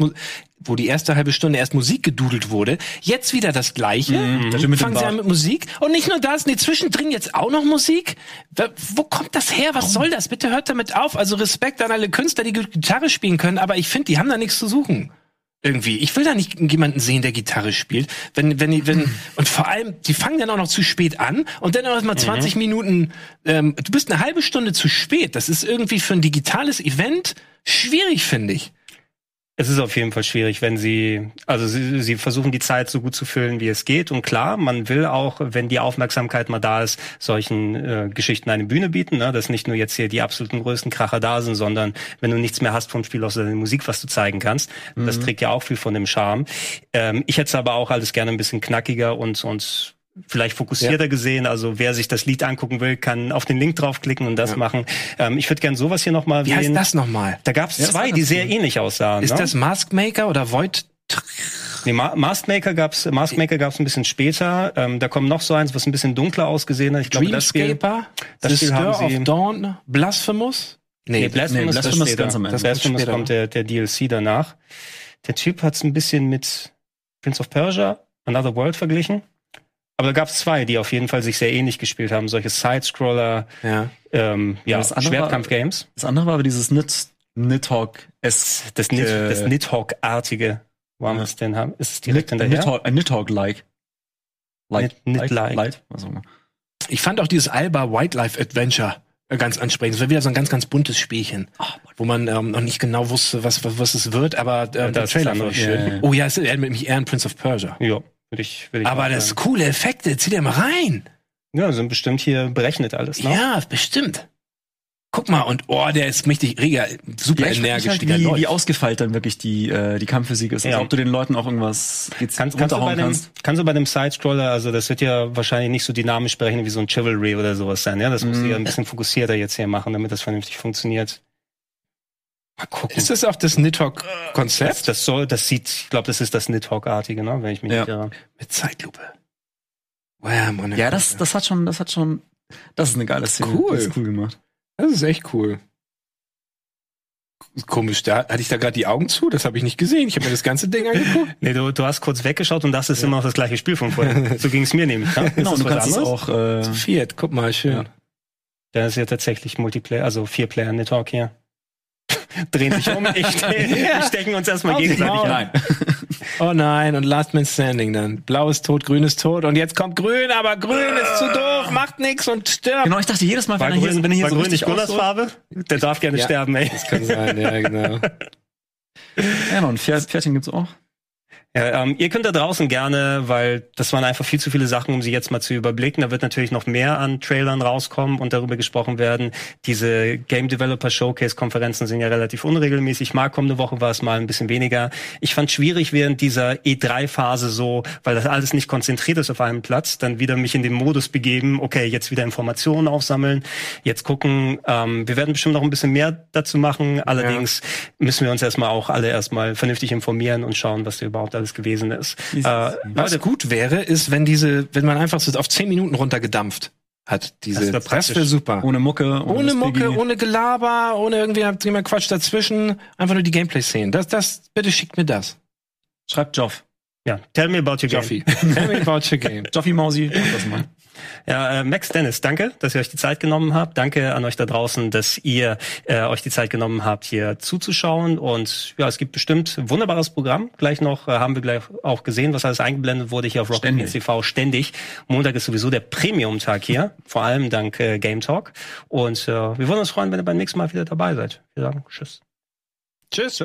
wo die erste halbe Stunde erst Musik gedudelt wurde. Jetzt wieder das Gleiche. Das dem Fangen sie an mit Musik und nicht nur das, nee, zwischendrin jetzt auch noch Musik. Wo kommt das her? Was soll das? Bitte hört damit auf. Also Respekt an alle Künstler, die Gitarre spielen können, aber ich finde, die haben da nichts zu suchen. Irgendwie. Ich will da nicht jemanden sehen, der Gitarre spielt. Wenn, wenn, wenn, (laughs) und vor allem, die fangen dann auch noch zu spät an und dann auch mal 20 Minuten, ähm, du bist eine halbe Stunde zu spät. Das ist irgendwie für ein digitales Event schwierig, finde ich. Es ist auf jeden Fall schwierig, wenn sie, also sie, sie versuchen die Zeit so gut zu füllen, wie es geht. Und klar, man will auch, wenn die Aufmerksamkeit mal da ist, solchen äh, Geschichten eine Bühne bieten, ne? dass nicht nur jetzt hier die absoluten größten Kracher da sind, sondern wenn du nichts mehr hast vom Spiel außer der Musik, was du zeigen kannst. Das trägt ja auch viel von dem Charme. Ähm, ich hätte es aber auch alles gerne ein bisschen knackiger und, und vielleicht fokussierter gesehen. Also wer sich das Lied angucken will, kann auf den Link draufklicken und das Ja. machen. Ähm, ich würde gern sowas hier nochmal Wie heißt das nochmal? Da gab es Ja, zwei, die sehr ähnlich aussahen. Ist ne? das Mask Maker oder Void? Nee, Ma Maskmaker gab's, Maskmaker gab's ein bisschen später. Ähm, da kommt noch so eins, was ein bisschen dunkler ausgesehen hat. Ich glaube, das Spiel, das Spiel haben sie- of Dawn? Blasphemous? nee, Blasphemous, nee, Blasphemous später. ganz am Ende. Blasphemous kommt der, der DLC danach. Der Typ hat's ein bisschen mit Prince of Persia, Another World verglichen. Aber da gab's zwei, die auf jeden Fall sich sehr ähnlich gespielt haben. Solche Side-Scroller, Ja. ähm, ja, das andere war- Schwertkampf-Games. Das andere war aber dieses Nit Nidhogg S. Das, Nid, Äh, das Nidhogg-artige. Wo haben Ja. wir's denn? Haben- Ist es direkt hinterher? Nidhogg, ein Nidhogg-like. Nid- Nid-like. Light, was auch immer. Ich fand auch dieses Alba Wildlife Adventure äh, ganz ansprechend. Es war wieder so ein ganz, ganz buntes Spielchen, wo man ähm, noch nicht genau wusste, was, was, was es wird, aber äh, der das ist Trailer ich schön. Ja, ja. Oh ja, es erinnert mich eher an Prince of Persia. Ja, würde ich, würde ich Aber das sagen. coole Effekte, zieh dir mal rein. Ja, sind bestimmt hier berechnet alles, ne? Ja, bestimmt. Guck mal, und oh, der ist mächtig reger, super Ja, energisch, halt, wie wie, ausgefeilt dann wirklich die, äh, die Kampfphysik ist. Ja. Also ob du den Leuten auch irgendwas jetzt Kannst, kannst, du bei dem, kannst. kannst du bei dem Side-Scroller, also das wird ja wahrscheinlich nicht so dynamisch berechnet wie so ein Chivalry oder sowas sein, ja? Das musst du ja ein bisschen fokussierter jetzt hier machen, damit das vernünftig funktioniert. Mal gucken. ist das auch das das, Nidhogg-Konzept? das soll, das sieht, ich glaube, das ist das Nidhogg-artige, ne? Wenn ich mich Ja. nicht irre. Mit Zeitlupe. Wow, Mann, Ja, das, das hat schon, das hat schon, das ist eine geile Szene. Cool. Das ist cool gemacht. das ist echt cool. Komisch, da hatte ich da gerade die Augen zu, das habe ich nicht gesehen. Ich habe mir das ganze Ding angeguckt. (laughs) Nee, du, du hast kurz weggeschaut und das ist immer noch das gleiche Spiel von vorher. (laughs) so ging es mir nämlich. Ne? Genau, du das was kannst es auch, äh, Viert, guck mal, schön. Ja. Da ist ja tatsächlich Multiplayer, also vier Player Nidhogg hier. Drehen sich um, ich, (laughs) wir stecken uns erstmal gegenseitig an. Oh nein, und Last Man Standing dann. Blau ist tot, grün ist tot. Und jetzt kommt grün, aber grün ist zu doof, macht nix und stirbt. Genau, ich dachte jedes Mal, War wenn er hier, grün, wenn er hier war so grün richtig nicht Gunnars ausholt- Farbe? Der darf gerne Ja. sterben, ey. Das kann sein, ja, genau. Ja, ein Pferd, Pferdchen gibt's auch. Ja, ähm, ihr könnt da draußen gerne, weil das waren einfach viel zu viele Sachen, um sie jetzt mal zu überblicken. Da wird natürlich noch mehr an Trailern rauskommen und darüber gesprochen werden. Diese Game Developer Showcase Konferenzen sind ja relativ unregelmäßig. Mal kommende Woche war es mal ein bisschen weniger. Ich fand schwierig während dieser E3-Phase so, weil das alles nicht konzentriert ist auf einem Platz, dann wieder mich in den Modus begeben. Okay, jetzt wieder Informationen aufsammeln, jetzt gucken. Ähm, wir werden bestimmt noch ein bisschen mehr dazu machen. Allerdings müssen wir uns erstmal auch alle erstmal vernünftig informieren und schauen, was da überhaupt alles gewesen ist. Äh, Was Leute, gut wäre, ist, wenn diese, wenn man einfach so auf 10 Minuten runtergedampft hat. Diese, Das wär wäre super. Ohne Mucke, Ohne das Mucke, Biggie. ohne Gelaber, ohne irgendwie jemand Quatsch dazwischen. Einfach nur die Gameplay-Szenen. Das, das, bitte schickt mir das. Schreibt Joff. ja, tell me about your game. Joffi. (laughs) Tell me about your game. Joffi Mausi, mach das mal. Ja, äh, Max Dennis, danke, dass ihr euch die Zeit genommen habt. Danke an euch da draußen, dass ihr äh, euch die Zeit genommen habt, hier zuzuschauen. Und ja, es gibt bestimmt ein wunderbares Programm. Gleich noch äh, haben wir gleich auch gesehen, was alles eingeblendet wurde hier auf Rocket Ständig. TV ständig. Montag ist sowieso der Premium-Tag hier, vor allem dank äh, Game Talk. Und äh, wir würden uns freuen, wenn ihr beim nächsten Mal wieder dabei seid. Wir sagen Tschüss. Tschüss.